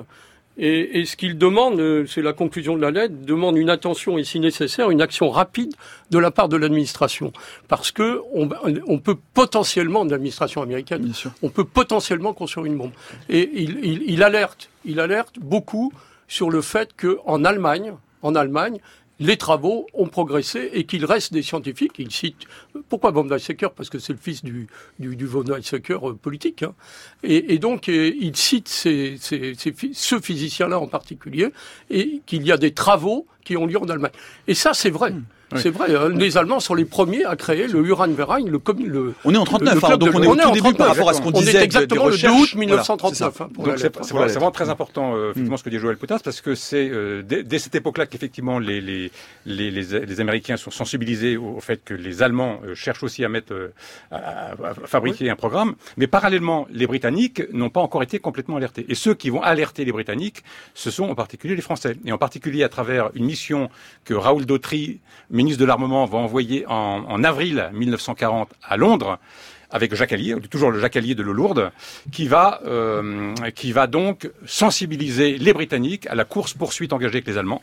Et, et, ce qu'il demande, c'est la conclusion de la lettre, demande une attention et si nécessaire, une action rapide de la part de l'administration. Parce que on, on, peut potentiellement, de l'administration américaine, on peut potentiellement construire une bombe. Et il, il, il alerte il alerte beaucoup sur le fait qu'en Allemagne, en Allemagne, les travaux ont progressé et qu'il reste des scientifiques. Il cite pourquoi von Weizsäcker parce que c'est le fils du, du, du von Weizsäcker euh, politique. Hein. Et, et, donc euh, il cite ce physicien-là en particulier et qu'il y a des travaux qui ont lieu en Allemagne. Et ça c'est vrai. Hmm. C'est vrai, hein, les Allemands sont les premiers à créer le Uranverein, le, le On est en 39, hein, donc on est au tout début par rapport à ce qu'on disait. On est exactement le 2 août 1939. Hein, c'est vraiment très important, euh, effectivement, ce que dit Joël Potins, parce que c'est euh, dès, dès, cette époque-là qu'effectivement les, les, les, les, Américains sont sensibilisés au, fait que les Allemands euh, cherchent aussi à mettre, à, à, fabriquer un programme, mais parallèlement, les Britanniques n'ont pas encore été complètement alertés. Et ceux qui vont alerter les Britanniques, ce sont en particulier les Français, et en particulier à travers une mission que Raoul Dautry ministre de l'Armement, va envoyer en, avril 1940 à Londres avec Jacques Allier, toujours le Jacques de l'eau lourde, qui va, euh, qui va donc sensibiliser les Britanniques à la course-poursuite engagée avec les Allemands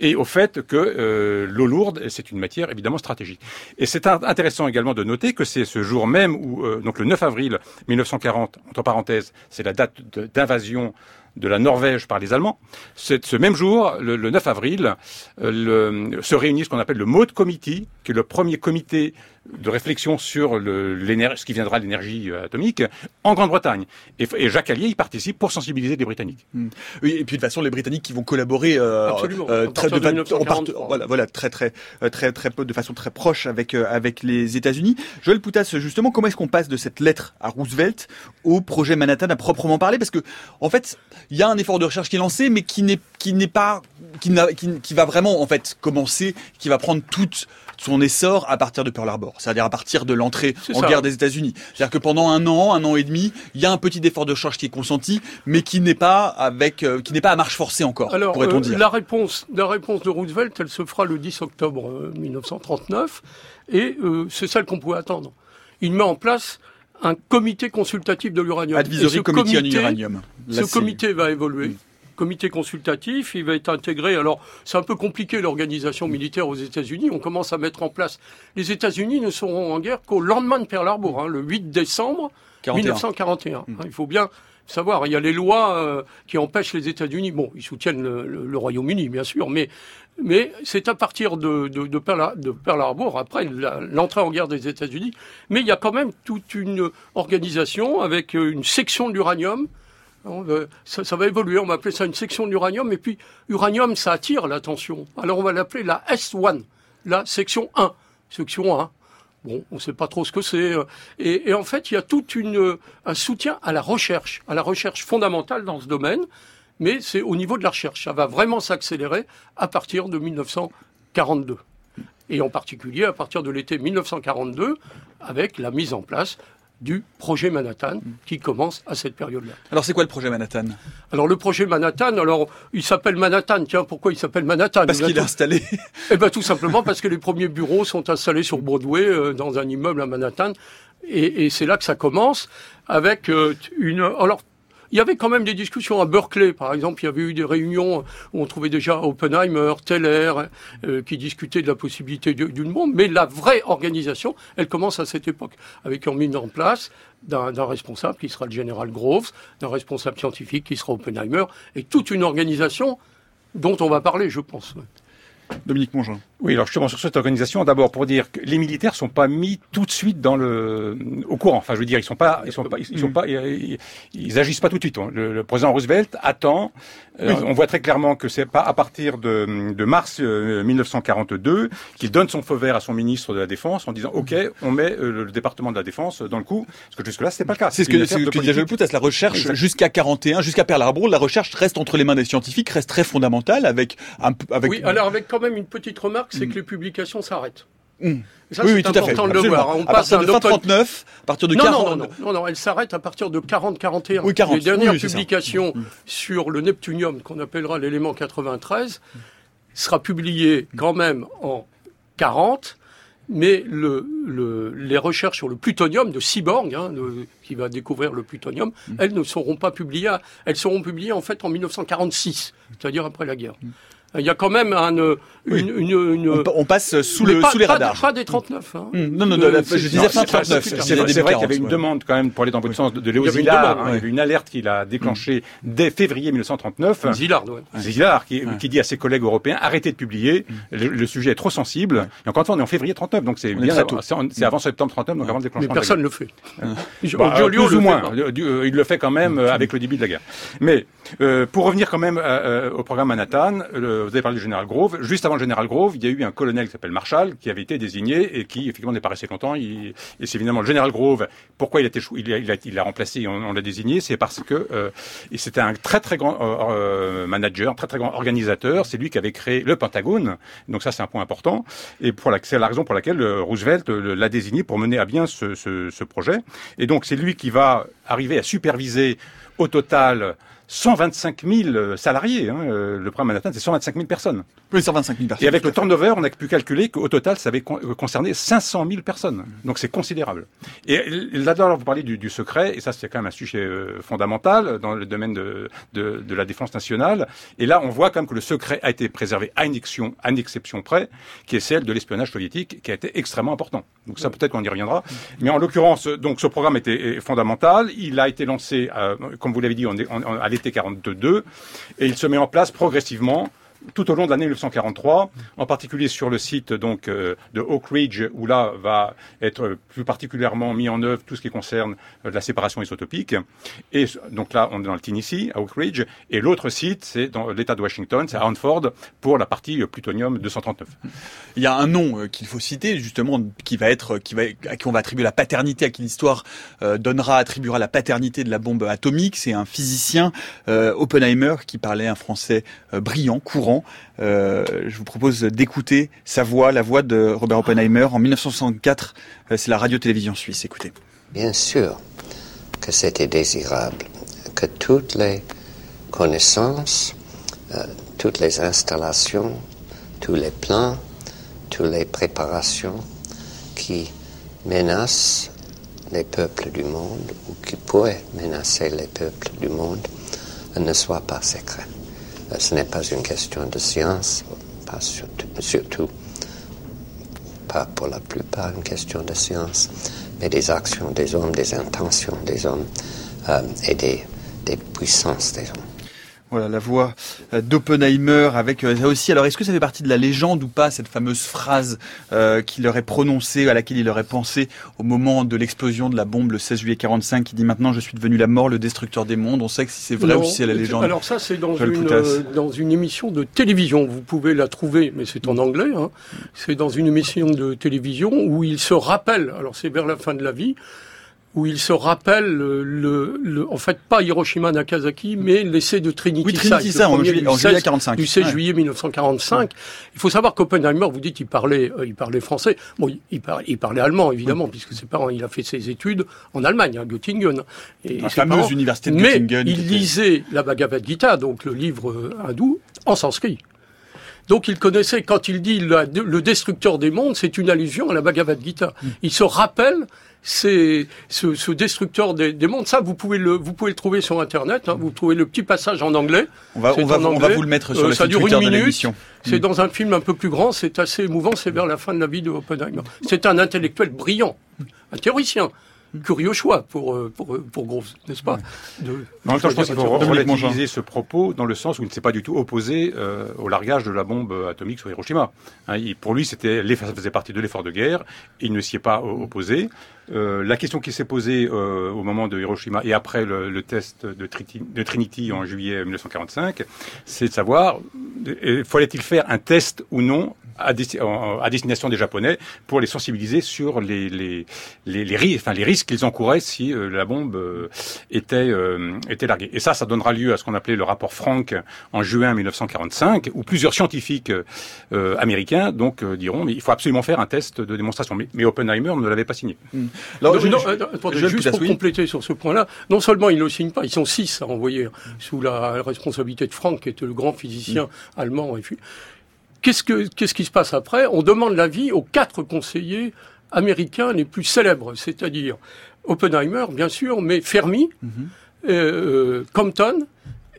et au fait que euh, l'eau lourde, c'est une matière évidemment stratégique. Et c'est intéressant également de noter que c'est ce jour même où, euh, donc le 9 avril 1940, entre parenthèses, c'est la date d'invasion de la Norvège par les Allemands. Ce même jour, le, 9 avril, euh, se réunit ce qu'on appelle le Mode Committee, qui est le premier comité de réflexion sur le, ce qui viendra de l'énergie euh, atomique en Grande-Bretagne. Et, Jacques Allier y participe pour sensibiliser les Britanniques. Hmm. Oui, et puis de toute façon, les Britanniques qui vont collaborer euh, euh très, de, de voilà, voilà, très, très, euh, très, très, de façon très proche avec avec les États-Unis. Joël Poutas, justement, comment est-ce qu'on passe de cette lettre à Roosevelt au projet Manhattan à proprement parler? Parce que, en fait, il y a un effort de recherche qui est lancé, mais qui n'est qui n'est pas qui, qui, qui va vraiment en fait commencer, qui va prendre toute son essor à partir de Pearl Harbor, c'est-à-dire à partir de l'entrée en guerre des États-Unis. C'est-à-dire que pendant un an, un an et demi, il y a un petit effort de charge qui est consenti, mais qui n'est pas avec, euh, qui n'est pas à marche forcée encore. Alors, pourrait-on euh, dire. La réponse, la réponse de Roosevelt, elle se fera le 10 octobre 1939, euh, et c'est celle qu'on pouvait attendre. Il met en place un comité consultatif de l'uranium. Advisory Committee on Uranium. Ce comité va évoluer. Mm comité consultatif, il va être intégré. Alors, c'est un peu compliqué l'organisation militaire aux États-Unis. On commence à mettre en place. Les États-Unis ne seront en guerre qu'au lendemain de Pearl Harbor, hein, le 8 décembre 1941. Mmh. Il faut bien savoir, il y a les lois euh, qui empêchent les États-Unis. Bon, ils soutiennent le, Royaume-Uni, bien sûr, mais mais c'est à partir de, de, de, Pearl, de Pearl Harbor, après l'entrée en guerre des États-Unis. Mais il y a quand même toute une organisation avec euh, une section de l'uranium ça, va évoluer, on va appeler ça une section d'uranium, et puis uranium, ça attire l'attention. Alors on va l'appeler la S1, la section 1. Section 1. Bon, on ne sait pas trop ce que c'est. Euh, et, en fait, il y a tout une, un soutien à la recherche, à la recherche fondamentale dans ce domaine, mais c'est au niveau de la recherche. Ça va vraiment s'accélérer à partir de 1942. Et en particulier à partir de l'été 1942, avec la mise en place du projet Manhattan qui commence à cette période-là. Alors c'est quoi le projet Manhattan? Alors le projet Manhattan, alors il s'appelle Manhattan. Tiens, pourquoi il s'appelle Manhattan? Parce qu'il est installé. Eh ben tout simplement parce que les premiers bureaux sont installés sur Broadway euh, dans un immeuble à Manhattan, et, et c'est là que ça commence avec euh, une. Alors il y avait quand même des discussions à Berkeley, par exemple. Il y avait eu des réunions où on trouvait déjà Oppenheimer, Teller, euh, qui discutaient de la possibilité d'une bombe. Mais la vraie organisation, elle commence à cette époque, avec une mise en place d'un responsable qui sera le général Groves, d'un responsable scientifique qui sera Oppenheimer, et toute une organisation dont on va parler, je pense. Dominique Mongeon. Oui, alors justement sur cette organisation, d'abord pour dire que les militaires sont pas mis tout de suite dans le au courant. Enfin, je veux dire, ils sont pas, ils sont pas, ils sont pas, ils, agissent pas tout de suite. Le, président Roosevelt attend. Euh, on voit très clairement que c'est pas à partir de, de mars 1942 euh, qu'il donne son feu vert à son ministre de la Défense en disant OK, on met euh, le département de la Défense dans le coup. Parce que jusque là, c'était pas le cas. C'est ce que, ce que disait à La recherche jusqu'à 41, jusqu'à Pearl Harbor, la recherche reste entre les mains des scientifiques, reste très fondamentale avec un, avec. Oui, alors avec quand même une petite remarque c'est mm. que les publications s'arrêtent. Mm. Ça, oui, oui, tout à fait. de le voir. On à passe partir de fin 39, à partir de non, 40... Non, non, non, non, elle s'arrête à partir de 40-41. Oui, 40. Les dernières publications mm. sur le neptunium, qu'on appellera l'élément 93, sera publiée quand même en 40, mais le, le, les recherches sur le plutonium de Cyborg, hein, qui va découvrir le plutonium, elles ne seront pas publiées. Elles seront publiées en fait en 1946, c'est-à-dire après la guerre. Il y a quand même un, une, une, une, On, passe sous, le, sous les radars. Pas des 39. Hein. Mmh. Non, non, non, je disais fin 39. C'est vrai, vrai qu'il y avait une demande quand même pour aller dans le sens de Léo Szilard. Il y avait une alerte qu'il a déclenchée mmh. dès février 1939. Szilard, ouais. Szilard qui, qui dit à ses collègues européens arrêtez de publier, mmh. le, sujet est trop sensible. Et encore une fois, on est en février 39, donc c'est bien c'est avant septembre 39, donc avant le déclenchement. Mais personne ne le fait. Bah, plus ou moins. Euh, il le fait quand même euh, avec le début de la guerre. Mais euh, pour revenir quand même au programme Manhattan, vous avez parlé du général Grove. Juste avant le général Grove, il y a eu un colonel qui s'appelle Marshall qui avait été désigné et qui effectivement n'est pas resté longtemps. et c'est évidemment le général Grove. Pourquoi il a été il a, il il a remplacé, on, l'a désigné, c'est parce que euh, c'était un très très grand euh, euh, manager, très très grand organisateur. C'est lui qui avait créé le Pentagone. Donc ça c'est un point important. Et c'est la raison pour laquelle Roosevelt l'a désigné pour mener à bien ce, ce, ce projet. Et donc c'est lui qui va arriver à superviser au total 125 000 salariés. Hein, euh, le programme Manhattan, c'est 125 000 personnes. Oui, 125 000 personnes. Et avec le turnover, on a pu calculer qu'au total, ça avait euh, concerné 500 000 personnes. Donc c'est considérable. Et là-dedans, vous parlez du, du, secret, et ça c'est quand même un sujet euh, fondamental dans le domaine de, de, de, la défense nationale. Et là, on voit quand même que le secret a été préservé à une, exception, à une exception près, qui est celle de l'espionnage soviétique, qui a été extrêmement important. Donc ça, peut-être qu'on y reviendra. Mais en l'occurrence, donc ce programme était fondamental. Il a été lancé, comme vous l'avez dit, on, on, à l'été 42, et il se met en place progressivement tout au long de l'année 1943, en particulier sur le site donc euh, de Oak Ridge, où là va être plus particulièrement mis en œuvre tout ce qui concerne euh, la séparation isotopique. Et donc là, on est dans le Tennessee, à Oak Ridge, et l'autre site, c'est dans l'État de Washington, c'est à Hanford, pour la partie euh, plutonium 239. Il y a un nom qu'il faut citer, justement, qui va être, qui va, à qui on va attribuer la paternité, à qui l'histoire donnera, attribuera la paternité de la bombe atomique. C'est un physicien, Oppenheimer, qui parlait un français brillant, courant euh, je vous propose d'écouter sa voix, la voix de Robert Oppenheimer en 1964. Euh, c'est la radio-télévision suisse. Écoutez. Bien sûr que c'était désirable que toutes les connaissances, euh, toutes les installations, tous les plans, toutes les préparations qui menacent les peuples du monde ou qui pourraient menacer les peuples du monde ne soient pas secrets. Euh, ce n'est pas une question de science, pas surtout, pas pour la plupart une question de science, mais des actions des hommes, des intentions des hommes euh, et des, des puissances des hommes. Voilà la voix euh, d'Oppenheimer avec euh, ça aussi. Alors est-ce que ça fait partie de la légende ou pas cette fameuse phrase euh, qu'il aurait prononcée, à laquelle il aurait pensé au moment de l'explosion de la bombe le 16 juillet 45, qui dit maintenant je suis devenu la mort, le destructeur des mondes. On sait que si c'est vrai ou si c'est la légende. Alors ça c'est dans une dans une émission de télévision. Vous pouvez la trouver, mais c'est en anglais. Hein. C'est dans une émission de télévision où il se rappelle. Alors c'est vers la fin de la vie où il se rappelle le, le, en fait pas Hiroshima Nagasaki, mais l'essai de Trinity, oui, Trinity Site, en, juillet, en juillet 45. du 16 juillet 1945. Il faut savoir qu'Oppenheimer, vous dites, il parlait, euh, il parlait français. Bon, il, parlait, il parlait allemand évidemment, puisque ses parents, il a fait ses études en Allemagne, à Göttingen. Et la fameuse université de Göttingen. Mais il lisait la Bhagavad Gita, donc le livre euh, hindou, en sanskrit. Donc il connaissait, quand il dit le destructeur des mondes, c'est une allusion à la Bhagavad Gita. Mm. Il se rappelle c'est ce, ce, destructeur des, des, mondes. Ça, vous pouvez le, vous pouvez le trouver sur Internet. Hein, vous trouvez le petit passage en anglais. On va, on va, on va vous le mettre sur euh, Ça dure une minute. C'est mm. dans un film un peu plus grand. C'est assez émouvant. C'est vers la fin de la vie de Oppenheimer. C'est un intellectuel brillant, un théoricien curieux choix pour, euh, pour, euh, pour Groves, n'est-ce pas de, En même temps, je pense qu'il faut relativiser ce propos dans le sens où il ne s'est pas du tout opposé euh, au largage de la bombe atomique sur Hiroshima. Hein, pour lui, c'était ça faisait partie de l'effort de guerre. Il ne s'y est pas opposé. Euh, la question qui s'est posée euh, au moment de Hiroshima et après le, le test de, de, Trinity en juillet 1945, c'est de savoir fallait-il faire un test ou non à, à, destination des Japonais pour les sensibiliser sur les, les, les, les, enfin, les risques qu'ils encouraient si euh, la bombe euh, était, euh, était larguée. Et ça, ça donnera lieu à ce qu'on appelait le rapport Frank en juin 1945, où plusieurs scientifiques américains donc diront mais il faut absolument faire un test de démonstration. Mais, mais Oppenheimer ne l'avait pas signé. Hmm. Alors, je, juste pour compléter sur ce point-là, non seulement ils ne le signent pas, ils sont six à envoyer sous la responsabilité de Frank, qui était le grand physicien hmm. allemand. Qu'est-ce, que, qu'est-ce qui se passe après? On demande l'avis aux quatre conseillers américains les plus célèbres, c'est-à-dire Oppenheimer, bien sûr, mais Fermi, mhm. euh, euh, Compton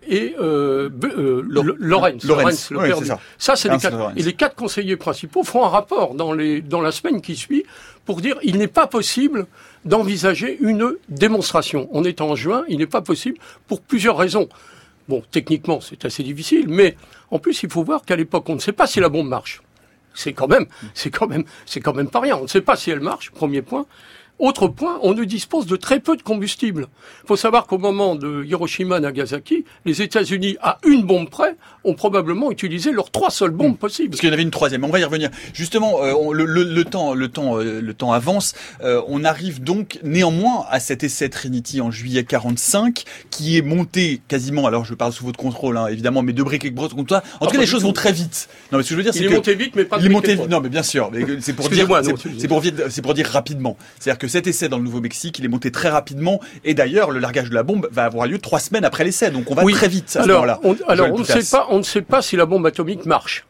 et euh, euh Lawrence, Lawrence, le père ça, ça c'est les quatre. Et les quatre conseillers principaux font un rapport dans, les, dans la semaine qui suit pour dire il n'est pas possible d'envisager une démonstration. On est en juin, il n'est pas possible pour plusieurs raisons. Bon, techniquement, c'est assez difficile, mais en plus, il faut voir qu'à l'époque, on ne sait pas si la bombe marche. C'est quand même, c'est quand même, c'est quand même pas rien. On ne sait pas si elle marche, premier point. Autre point, on ne dispose de très peu de combustible. Il faut savoir qu'au moment de Hiroshima-Nagasaki, les États-Unis, à une bombe près, ont probablement utilisé leurs trois seules bombes hmm. possibles. Parce qu'il y en avait une troisième. On va y revenir. Justement, euh, le, temps, le temps, euh, le temps avance. Euh, on arrive donc néanmoins à cet essai Trinity en juillet 45, qui est monté quasiment. Alors, je parle sous votre contrôle, hein, évidemment, mais de briques et comme ça. En tout cas, les choses vont très vite. Non, mais ce que je veux dire, c'est il est monté vite, mais pas. Il est monté. Non, mais bien sûr. C'est pour dire. C'est pour, pour dire rapidement. C'est-à-dire que cet essai dans le Nouveau-Mexique, il est monté très rapidement. Et d'ailleurs, le largage de la bombe va avoir lieu trois semaines après l'essai. Donc on va très vite à alors, ce On, alors on ne sait pas, on ne sait pas si la bombe atomique marche.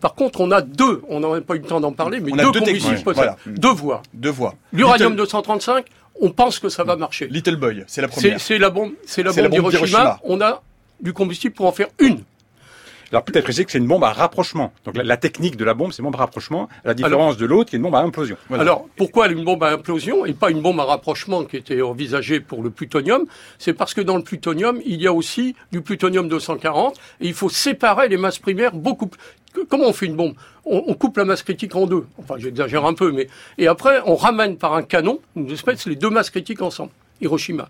Par contre, on a deux, on n'aurait pas eu le temps d'en parler, mais deux, combustibles possibles. Deux voies. Deux voies. L'uranium 235, on pense que ça va marcher. Little Boy, c'est la première. C'est la bombe, c'est la bombe d'Hiroshima. On a du combustible pour en faire une. Alors peut-être préciser que c'est une bombe à rapprochement. Donc la, la technique de la bombe, c'est une bombe à rapprochement, à la différence de l'autre qui est une bombe à implosion. Voilà. Alors, pourquoi une bombe à implosion et pas une bombe à rapprochement qui était envisagée pour le plutonium? C'est parce que dans le plutonium, il y a aussi du plutonium 240 et il faut séparer les masses primaires beaucoup plus. Comment on fait une bombe? On, on coupe la masse critique en deux. Enfin, j'exagère un peu, mais et après on ramène par un canon, une espèce, les deux masses critiques ensemble. Hiroshima.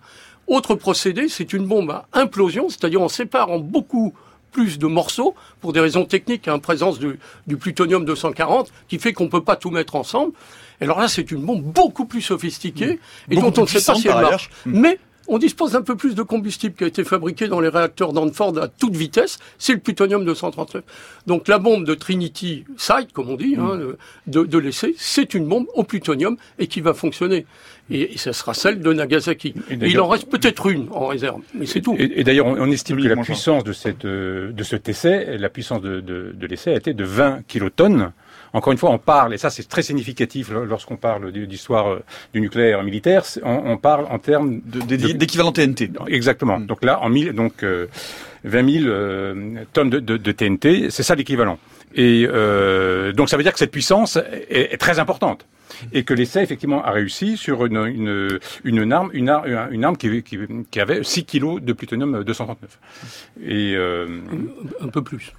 Autre procédé, c'est une bombe à implosion, c'est-à-dire on sépare en beaucoup plus de morceaux pour des raisons techniques, hein, présence du, du plutonium 240, qui fait qu'on peut pas tout mettre ensemble. Et alors là, c'est une bombe beaucoup plus sophistiquée et Beaucoup dont on ne sait pas si elle marche. ailleurs. Mm. Mais on dispose d'un peu plus de combustible qui a été fabriqué dans les réacteurs d'Hanford à toute vitesse, c'est le plutonium 239. Donc la bombe de Trinity Site, comme on dit, hein, Mm. de, de l'essai, c'est une bombe au plutonium et qui va fonctionner. Et, et ce sera celle de Nagasaki. Il en reste peut-être une en réserve, mais c'est tout. Et, et d'ailleurs, on, on estime que la puissance de, cette, euh, de cet essai, la puissance de, de, de l'essai a été de 20 kilotonnes. Encore une fois, on parle, et ça c'est très significatif lo- lorsqu'on parle d'histoire euh, du nucléaire militaire, on, on parle en termes De- de- D'équivalent TNT. Exactement. Donc là, en mille, donc euh, 20 000 euh, tonnes de, de, de TNT, c'est ça l'équivalent. Et euh, donc ça veut dire que cette puissance est, est très importante et que l'essai effectivement a réussi sur une une une arme une, ar- une arme qui, qui, qui avait 6 kilos de plutonium 239. Et euh, Un peu plus.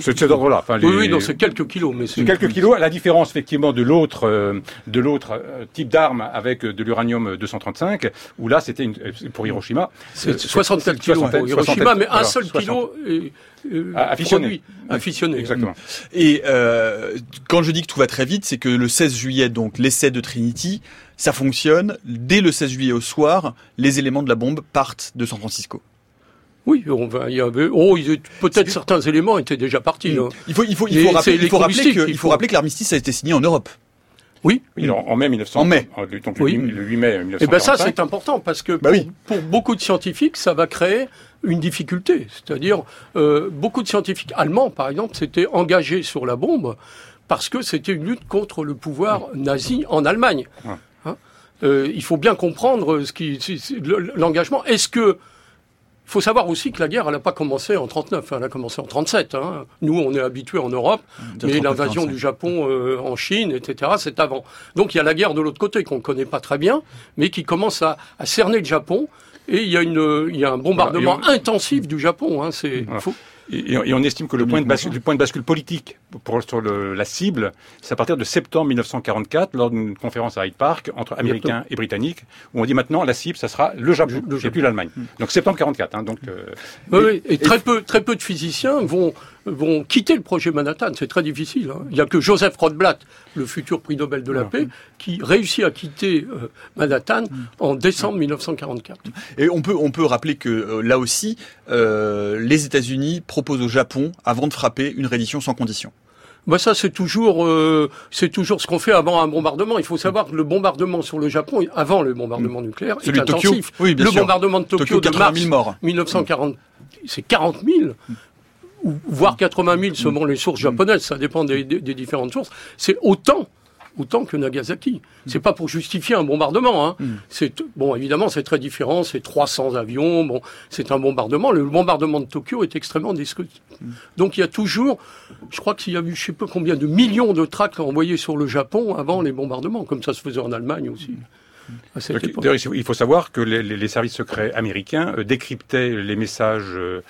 C'est c'est d'ordre-là. Enfin, Oui, les- oui, non, c'est quelques kilos, mais c'est quelques kilos, à la différence effectivement de l'autre euh, de l'autre euh, type d'arme avec euh, de l'uranium 235, où là c'était une- pour Hiroshima. C'est euh, 64 kilos pour 60, Hiroshima, mais un seul 60. kilo est, euh, afficionné. produit, afficionné. Exactement. Et euh, quand je dis que tout va très vite, c'est que le 16 juillet, donc l'essai de Trinity, ça fonctionne. Dès le 16 juillet au soir, les éléments de la bombe partent de San Francisco. Oui, on va, il y avait, oh, peut-être certains éléments étaient déjà partis. Il faut, il faut, il faut rappeler, il faut rappeler que, il faut faut. rappeler que l'armistice a été signé en Europe. Oui. Oui, en, en mai 1900. En mai. euh, Donc Oui. le, 8 mai Et 1945. ben ça, c'est important parce que Bah pour, oui. pour beaucoup de scientifiques, ça va créer une difficulté. C'est-à-dire, euh, beaucoup de scientifiques allemands, par exemple, s'étaient engagés sur la bombe parce que c'était une lutte contre le pouvoir nazi en Allemagne. Ouais. Hein Euh, il faut bien comprendre ce qui, l'engagement. Est-ce que il faut savoir aussi que la guerre, elle n'a pas commencé en 39, elle a commencé en 37. Hein. Nous, on est habitués en Europe, De mais 39, l'invasion 45. du Japon euh, en Chine, etc., c'est avant. Donc il y a la guerre de l'autre côté qu'on ne connaît pas très bien, mais qui commence à, à cerner le Japon. Et il y a, une, il y a un bombardement Voilà, intensif du Japon. Hein. C'est, Voilà. faut- Et, et on estime que le point de bascule, du point de bascule politique pour, sur le- la cible, c'est à partir de septembre 1944, lors d'une conférence à Hyde Park entre Américains et Britanniques, où on dit maintenant la cible, ça sera le Japon, Le et plus l'Allemagne. Donc septembre 44. Hein, donc euh, Oui, oui, et, très peu, très peu de physiciens vont vont quitter le projet Manhattan. C'est très difficile. hein. Il y a que Joseph Rothblatt, le futur prix Nobel de la paix, qui réussit à quitter euh, Manhattan en décembre 1944. Et on peut, on peut rappeler que euh, là aussi, euh, les États-Unis proposent au Japon, avant de frapper, une reddition sans condition. Bah ça c'est toujours euh, c'est toujours ce qu'on fait avant un bombardement. Il faut savoir que le bombardement sur le Japon avant le bombardement nucléaire Celui est de Tokyo intensif. Oui, bien le sûr. bombardement de Tokyo, Tokyo, de 80 mars 000 morts. 1940, c'est 40 000 ou voire 80 000 selon les sources japonaises. Ça dépend des, des- différentes sources. C'est autant autant que Nagasaki. C'est pas pour justifier un bombardement. Hein. C'est bon, évidemment, c'est très différent. C'est 300 avions. Bon, c'est un bombardement. Le bombardement de Tokyo est extrêmement destructif. Donc il y a toujours, je crois qu'il y a eu, je sais pas combien de millions de tracts envoyés sur le Japon avant les bombardements, comme ça se faisait en Allemagne aussi. D'ailleurs, il faut- savoir que les, services secrets américains euh, décryptaient les messages euh,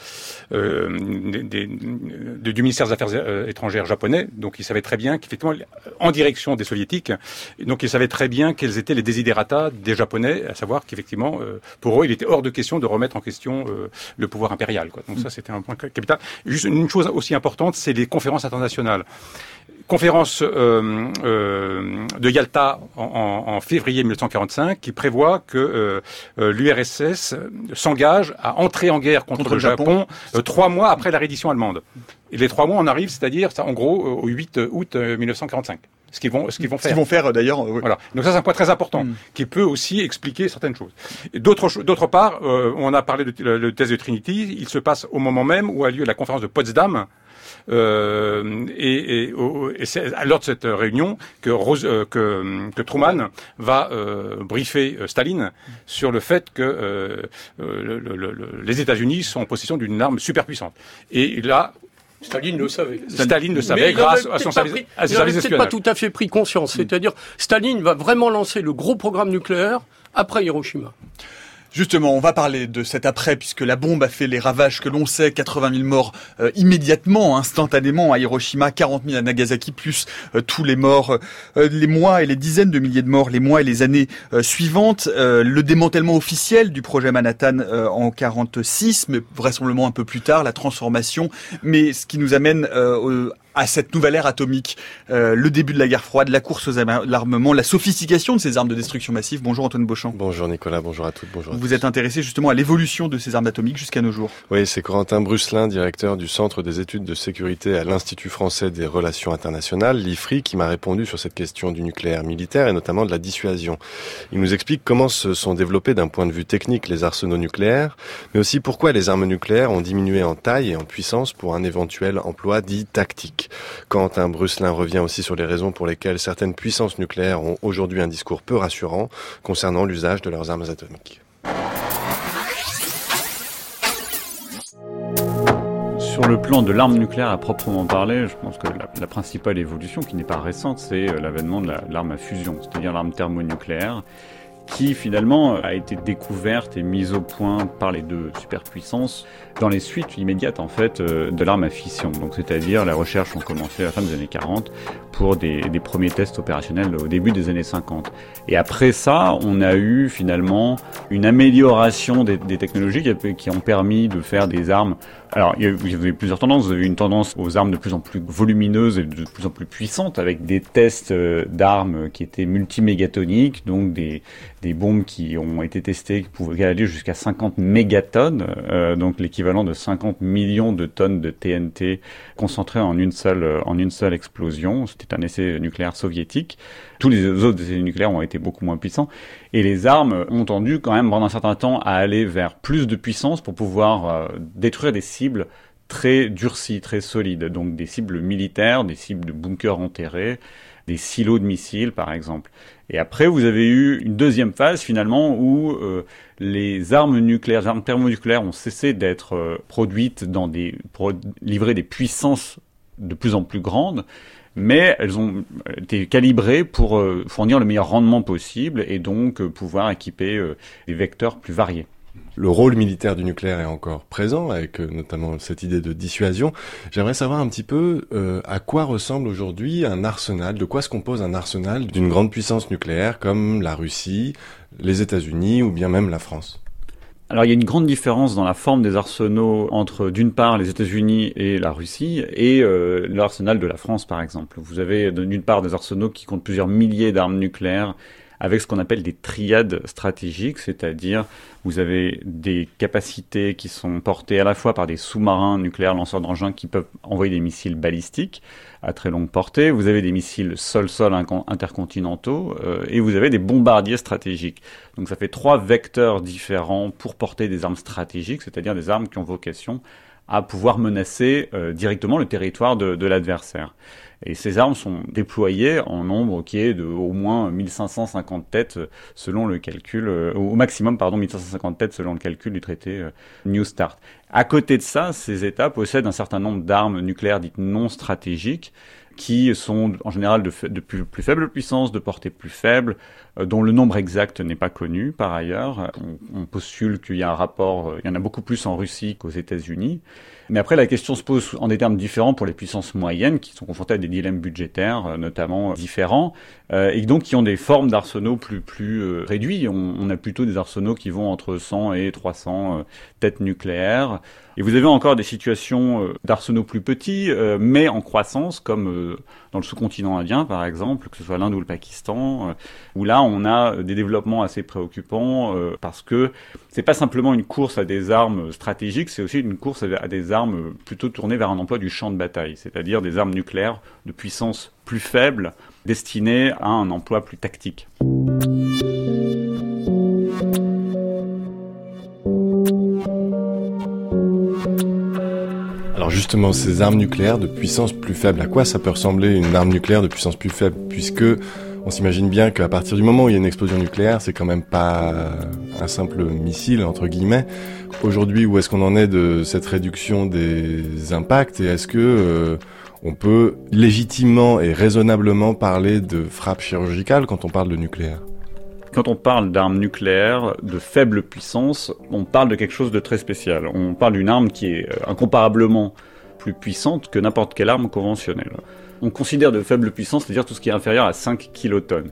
euh, des- des- de- du ministère des Affaires étrangères japonais. Donc, ils savaient très bien qu'effectivement, en direction des soviétiques, donc ils savaient très bien quels étaient les desiderata des japonais, à savoir qu'effectivement, pour eux, il était hors de question de remettre en question le pouvoir impérial. Quoi. Donc ça, c'était un point capital. Juste une chose aussi importante, c'est les conférences internationales conférence euh, euh, de Yalta en, en- en février 1945 qui prévoit que euh, euh, l'URSS s'engage à entrer en guerre contre, Contre le Japon. Japon, euh, trois mois après la reddition allemande. Et les trois mois en arrivent, c'est-à-dire ça, en gros euh, au 8 août euh, 1945. Ce qu'ils vont, ce qu'ils vont Ce faire. qu'ils vont faire d'ailleurs. oui. Voilà. Donc ça, c'est un point très important Mm. qui peut aussi expliquer certaines choses. Et D'autre, cho- d'autre part, euh, on a parlé de le, le test de Trinity. Il se passe au moment même où a lieu la conférence de Potsdam. Euh, et, et, et c'est l'heure de cette réunion que, Rose, euh, que, que Truman va euh, briefer Staline sur le fait que le- le- le- les États-Unis sont en possession d'une arme super puissante. Et là, Staline le savait. Staline le savait grâce à son service, à ses services pas tout à fait pris conscience. C'est-à-dire, Staline va vraiment lancer le gros programme nucléaire après Hiroshima. Justement, on va parler de cet après, puisque la bombe a fait les ravages que l'on sait, 80 000 morts euh, immédiatement, instantanément à Hiroshima, 40 000 à Nagasaki, plus euh, tous les morts, euh, les mois et les dizaines de milliers de morts, les mois et les années suivantes. le démantèlement officiel du projet Manhattan en 46, mais vraisemblablement un peu plus tard, la transformation. Mais ce qui nous amène à cette nouvelle ère atomique, euh, le début de la guerre froide, la course aux armements, la sophistication de ces armes de destruction massive. Bonjour Antoine Beauchamp. Bonjour Nicolas, bonjour à toutes, bonjour. Vous êtes intéressé justement à l'évolution de ces armes atomiques jusqu'à nos jours. Oui, c'est Corentin Brusselin, directeur du Centre des études de sécurité à l'Institut français des relations internationales, l'IFRI, qui m'a répondu sur cette question du nucléaire militaire et notamment de la dissuasion. Il nous explique comment se sont développés d'un point de vue technique les arsenaux nucléaires, mais aussi pourquoi les armes nucléaires ont diminué en taille et en puissance pour un éventuel emploi dit tactique. Quentin Brusselin revient aussi sur les raisons pour lesquelles certaines puissances nucléaires ont aujourd'hui un discours peu rassurant concernant l'usage de leurs armes atomiques. Sur le plan de l'arme nucléaire à proprement parler, je pense que la, principale évolution, qui n'est pas récente, c'est euh, l'avènement de l'arme à fusion, c'est-à-dire l'arme thermonucléaire, qui finalement a été découverte et mise au point par les deux superpuissances dans les suites immédiates en fait euh, de l'arme à fission. Donc c'est-à-dire la recherche ont commencé à la fin des années 40 pour des, premiers tests opérationnels au début des années 50. Et après ça, on a eu finalement une amélioration des, technologies qui, ont permis de faire des armes. Alors il y, a, eu plusieurs tendances. Vous avez une tendance aux armes de plus en plus volumineuses et de plus en plus puissantes avec des tests euh, d'armes qui étaient multimégatoniques, donc des, des bombes qui ont été testées qui pouvaient aller jusqu'à 50 mégatonnes, euh, donc l'équivalent de 50 millions de tonnes de TNT concentrées en une seule en une seule explosion. C'était un essai nucléaire soviétique. Tous les autres essais nucléaires ont été beaucoup moins puissants et les armes ont tendu quand même pendant un certain temps à aller vers plus de puissance pour pouvoir euh, détruire des cibles très durcies, très solides, donc des cibles militaires, des cibles de bunkers enterrés, des silos de missiles par exemple. Et après, vous avez eu une deuxième phase finalement où euh, les armes nucléaires, les armes thermonucléaires ont cessé d'être euh, produites dans des, pour livrer des puissances de plus en plus grandes, mais elles ont été calibrées pour euh, fournir le meilleur rendement possible et donc pouvoir équiper des vecteurs plus variés le rôle militaire du nucléaire est encore présent, avec euh, notamment cette idée de dissuasion. J'aimerais savoir un petit peu euh, à quoi ressemble aujourd'hui un arsenal, de quoi se compose un arsenal d'une grande puissance nucléaire comme la Russie, les États-Unis ou bien même la France? Alors il y a une grande différence dans la forme des arsenaux entre d'une part les États-Unis et la Russie et euh, l'arsenal de la France par exemple. Vous avez d'une part des arsenaux qui comptent plusieurs milliers d'armes nucléaires avec ce qu'on appelle des triades stratégiques, c'est-à-dire vous avez des capacités qui sont portées à la fois par des sous-marins nucléaires lanceurs d'engins qui peuvent envoyer des missiles balistiques à très longue portée, vous avez des missiles sol-sol intercontinentaux euh, et vous avez des bombardiers stratégiques. Donc ça fait trois vecteurs différents pour porter des armes stratégiques, c'est-à-dire des armes qui ont vocation à pouvoir menacer euh, directement le territoire de, de l'adversaire. Et ces armes sont déployées en nombre qui est de au moins 1550 têtes selon le calcul, euh, au maximum pardon 1550 têtes selon le calcul du traité euh, New Start. À côté de ça, ces États possèdent un certain nombre d'armes nucléaires dites non stratégiques qui sont en général de, plus, faible puissance, de portée plus faible, euh, dont le nombre exact n'est pas connu par ailleurs. On postule qu'il y a un rapport, il y en a beaucoup plus en Russie qu'aux États-Unis. Mais après, la question se pose en des termes différents pour les puissances moyennes qui sont confrontées à des dilemmes budgétaires, euh, notamment différents, euh, et donc qui ont des formes d'arsenaux plus plus réduits. On, on, a plutôt des arsenaux qui vont entre 100 et 300 têtes nucléaires. Et vous avez encore des situations d'arsenaux plus petits, mais en croissance, comme dans le sous-continent indien, par exemple, que ce soit l'Inde ou le Pakistan, où là, on a des développements assez préoccupants parce que c'est pas simplement une course à des armes stratégiques, c'est aussi une course à des armes plutôt tournées vers un emploi du champ de bataille, c'est-à-dire des armes nucléaires de puissance plus faible destinées à un emploi plus tactique. Alors justement, ces armes nucléaires de puissance plus faible, à quoi ça peut ressembler une arme nucléaire de puissance plus faible? Puisque On s'imagine bien qu'à partir du moment où il y a une explosion nucléaire, c'est quand même pas un simple missile entre guillemets. Aujourd'hui, où est-ce qu'on en est de cette réduction des impacts et est-ce que euh, on peut légitimement et raisonnablement parler de frappe chirurgicale quand on parle de nucléaire? Quand on parle d'armes nucléaires de faible puissance, on parle de quelque chose de très spécial. On parle d'une arme qui est euh, incomparablement plus puissante que n'importe quelle arme conventionnelle. On considère de faible puissance, c'est-à-dire tout ce qui est inférieur à 5 kilotonnes.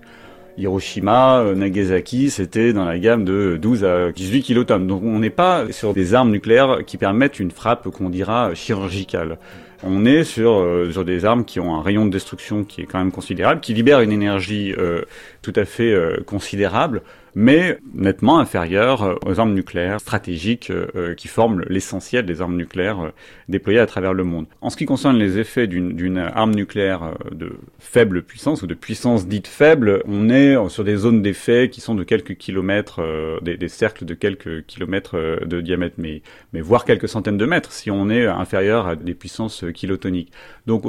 Hiroshima, euh, Nagasaki, c'était dans la gamme de 12 à 18 kilotonnes. Donc on n'est pas sur des armes nucléaires qui permettent une frappe qu'on dira chirurgicale. On est sur, euh, des armes qui ont un rayon de destruction qui est quand même considérable, qui libèrent une énergie euh, tout à fait considérable, mais nettement inférieure euh, aux armes nucléaires stratégiques euh, euh, qui forment l'essentiel des armes nucléaires déployées à travers le monde. En ce qui concerne les effets d'une arme nucléaire de faible puissance ou de puissance dite faible, on est sur des zones d'effet qui sont de quelques kilomètres, des, cercles de quelques kilomètres de diamètre, mais voire quelques centaines de mètres si on est inférieur à des puissances kilotoniques. Donc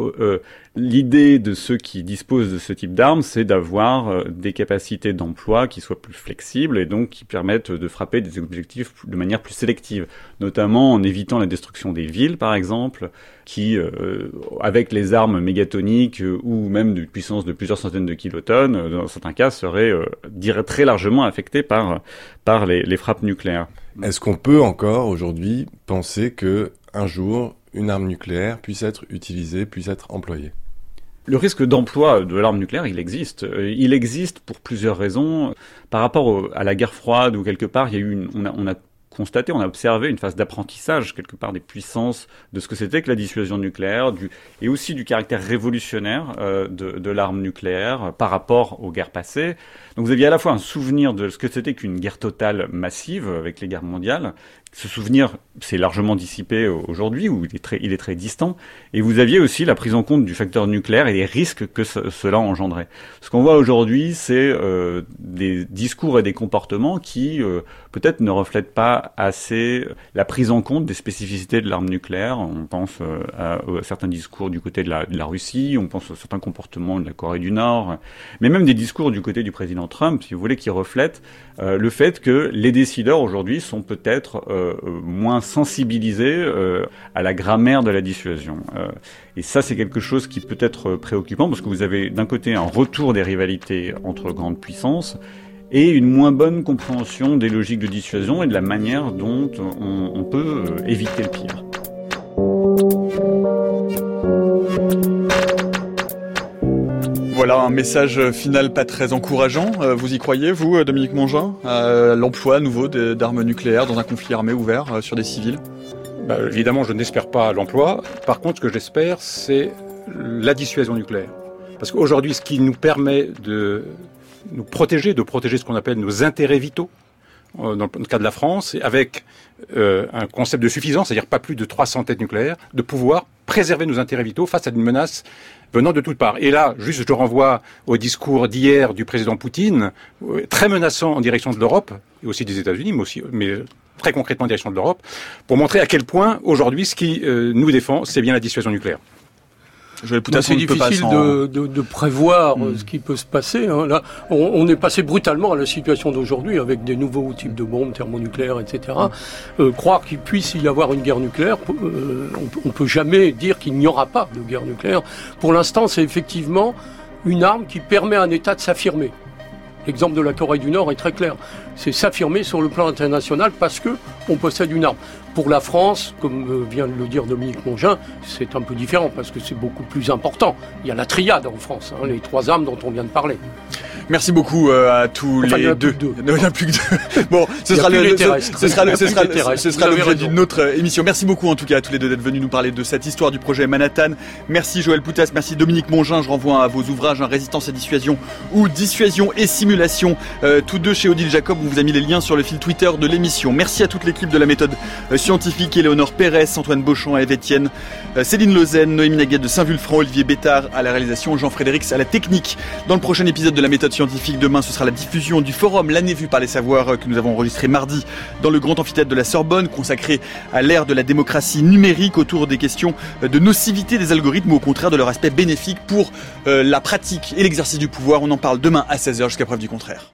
l'idée de ceux qui disposent de ce type d'armes, c'est d'avoir des capacités d'emploi qui soient plus flexibles et donc qui permettent de frapper des objectifs de manière plus sélective, notamment en évitant la destruction des villes, par exemple, qui, euh, avec les armes mégatoniques euh, ou même de puissance de plusieurs centaines de kilotonnes, euh, dans certains cas, seraient euh, très largement affectées par, par les, les frappes nucléaires. Est-ce qu'on peut encore aujourd'hui penser que un jour une arme nucléaire puisse être utilisée, puisse être employée le risque d'emploi de l'arme nucléaire, il existe. Euh, il existe pour plusieurs raisons. Par rapport à la guerre froide, où quelque part, il y a eu une, on, a, on a constaté, on a observé une phase d'apprentissage quelque part des puissances de ce que c'était que la dissuasion nucléaire, et aussi du caractère révolutionnaire euh, de, de l'arme nucléaire par rapport aux guerres passées. Donc vous aviez à la fois un souvenir de ce que c'était qu'une guerre totale massive avec les guerres mondiales, ce souvenir s'est largement dissipé aujourd'hui, où il est, très, il est très distant, et vous aviez aussi la prise en compte du facteur nucléaire et les risques que cela engendrait. Ce qu'on voit aujourd'hui, c'est euh, des discours et des comportements qui euh, peut-être ne reflètent pas assez la prise en compte des spécificités de l'arme nucléaire. On pense euh, à, certains discours du côté de la, de la, Russie, on pense à certains comportements de la Corée du Nord, mais même des discours du côté du président Trump, si vous voulez, qui reflètent le fait que les décideurs aujourd'hui sont peut-être euh, moins sensibilisés euh, à la grammaire de la dissuasion. Euh, et ça, c'est quelque chose qui peut être préoccupant parce que vous avez d'un côté un retour des rivalités entre grandes puissances et une moins bonne compréhension des logiques de dissuasion et de la manière dont on, on peut éviter le pire. Voilà un message final pas très encourageant. Euh, vous y croyez, vous, euh, Dominique Mongin, à l'emploi nouveau d'armes nucléaires dans un conflit armé ouvert euh, sur des civils? Bah, Évidemment, je n'espère pas l'emploi. Par contre, ce que j'espère, c'est la dissuasion nucléaire. Parce qu'aujourd'hui, ce qui nous permet de nous protéger, de protéger ce qu'on appelle nos intérêts vitaux, dans le cas de la France, avec un concept de suffisance, c'est-à-dire pas plus de 300 têtes nucléaires, de pouvoir préserver nos intérêts vitaux face à une menace venant de toutes parts. Et là, juste je renvoie au discours d'hier du président Poutine, euh, très menaçant en direction de l'Europe, et aussi des États-Unis, mais aussi mais très concrètement en direction de l'Europe, pour montrer à quel point aujourd'hui ce qui euh, nous défend, c'est bien la dissuasion nucléaire. C'est difficile de, de, de, prévoir hmm. ce qui peut se passer. Hein. Là, on, on, est passé brutalement à la situation d'aujourd'hui avec des nouveaux types de bombes thermonucléaires, etc. Hmm. Euh, croire qu'il puisse y avoir une guerre nucléaire, euh, on, ne peut jamais dire qu'il n'y aura pas de guerre nucléaire. Pour l'instant, c'est effectivement une arme qui permet à un État de s'affirmer. L'exemple de la Corée du Nord est très clair. C'est s'affirmer sur le plan international parce que on possède une arme. Pour la France, comme euh, vient de le dire Dominique Mongin, c'est un peu différent parce que c'est beaucoup plus important. Il y a la triade en France, hein, les trois armes dont on vient de parler. Merci beaucoup euh, à tous les deux. Il n'y en a plus que deux. bon, ce sera, le, ce, sera le, ce sera, ce sera l'objet d'une autre euh, émission. Merci beaucoup en tout cas à tous les deux d'être venus nous parler de cette histoire du projet Manhattan. Merci Joël Poutas, merci Dominique Mongin. Je renvoie à vos ouvrages hein, Résistance et dissuasion ou Dissuasion et simulation, tous deux chez Odile Jacob. On vous a mis les liens sur le fil Twitter de l'émission. Merci à toute l'équipe de la méthode scientifiques, Éléonore Pérez, Antoine Beauchamp, Eve Etienne, euh, Céline Lausanne, Noémie Naguette de Saint-Vulfranc, Olivier Bétard à la réalisation, Jean-Frédéric à la technique. Dans le prochain épisode de la méthode scientifique, demain, ce sera la diffusion du forum L'année vue par les savoirs euh, que nous avons enregistré mardi dans le grand amphithéâtre de la Sorbonne, consacré à l'ère de la démocratie numérique autour des questions euh, de nocivité des algorithmes ou au contraire de leur aspect bénéfique pour la pratique et l'exercice du pouvoir. On en parle demain à 16h jusqu'à preuve du contraire.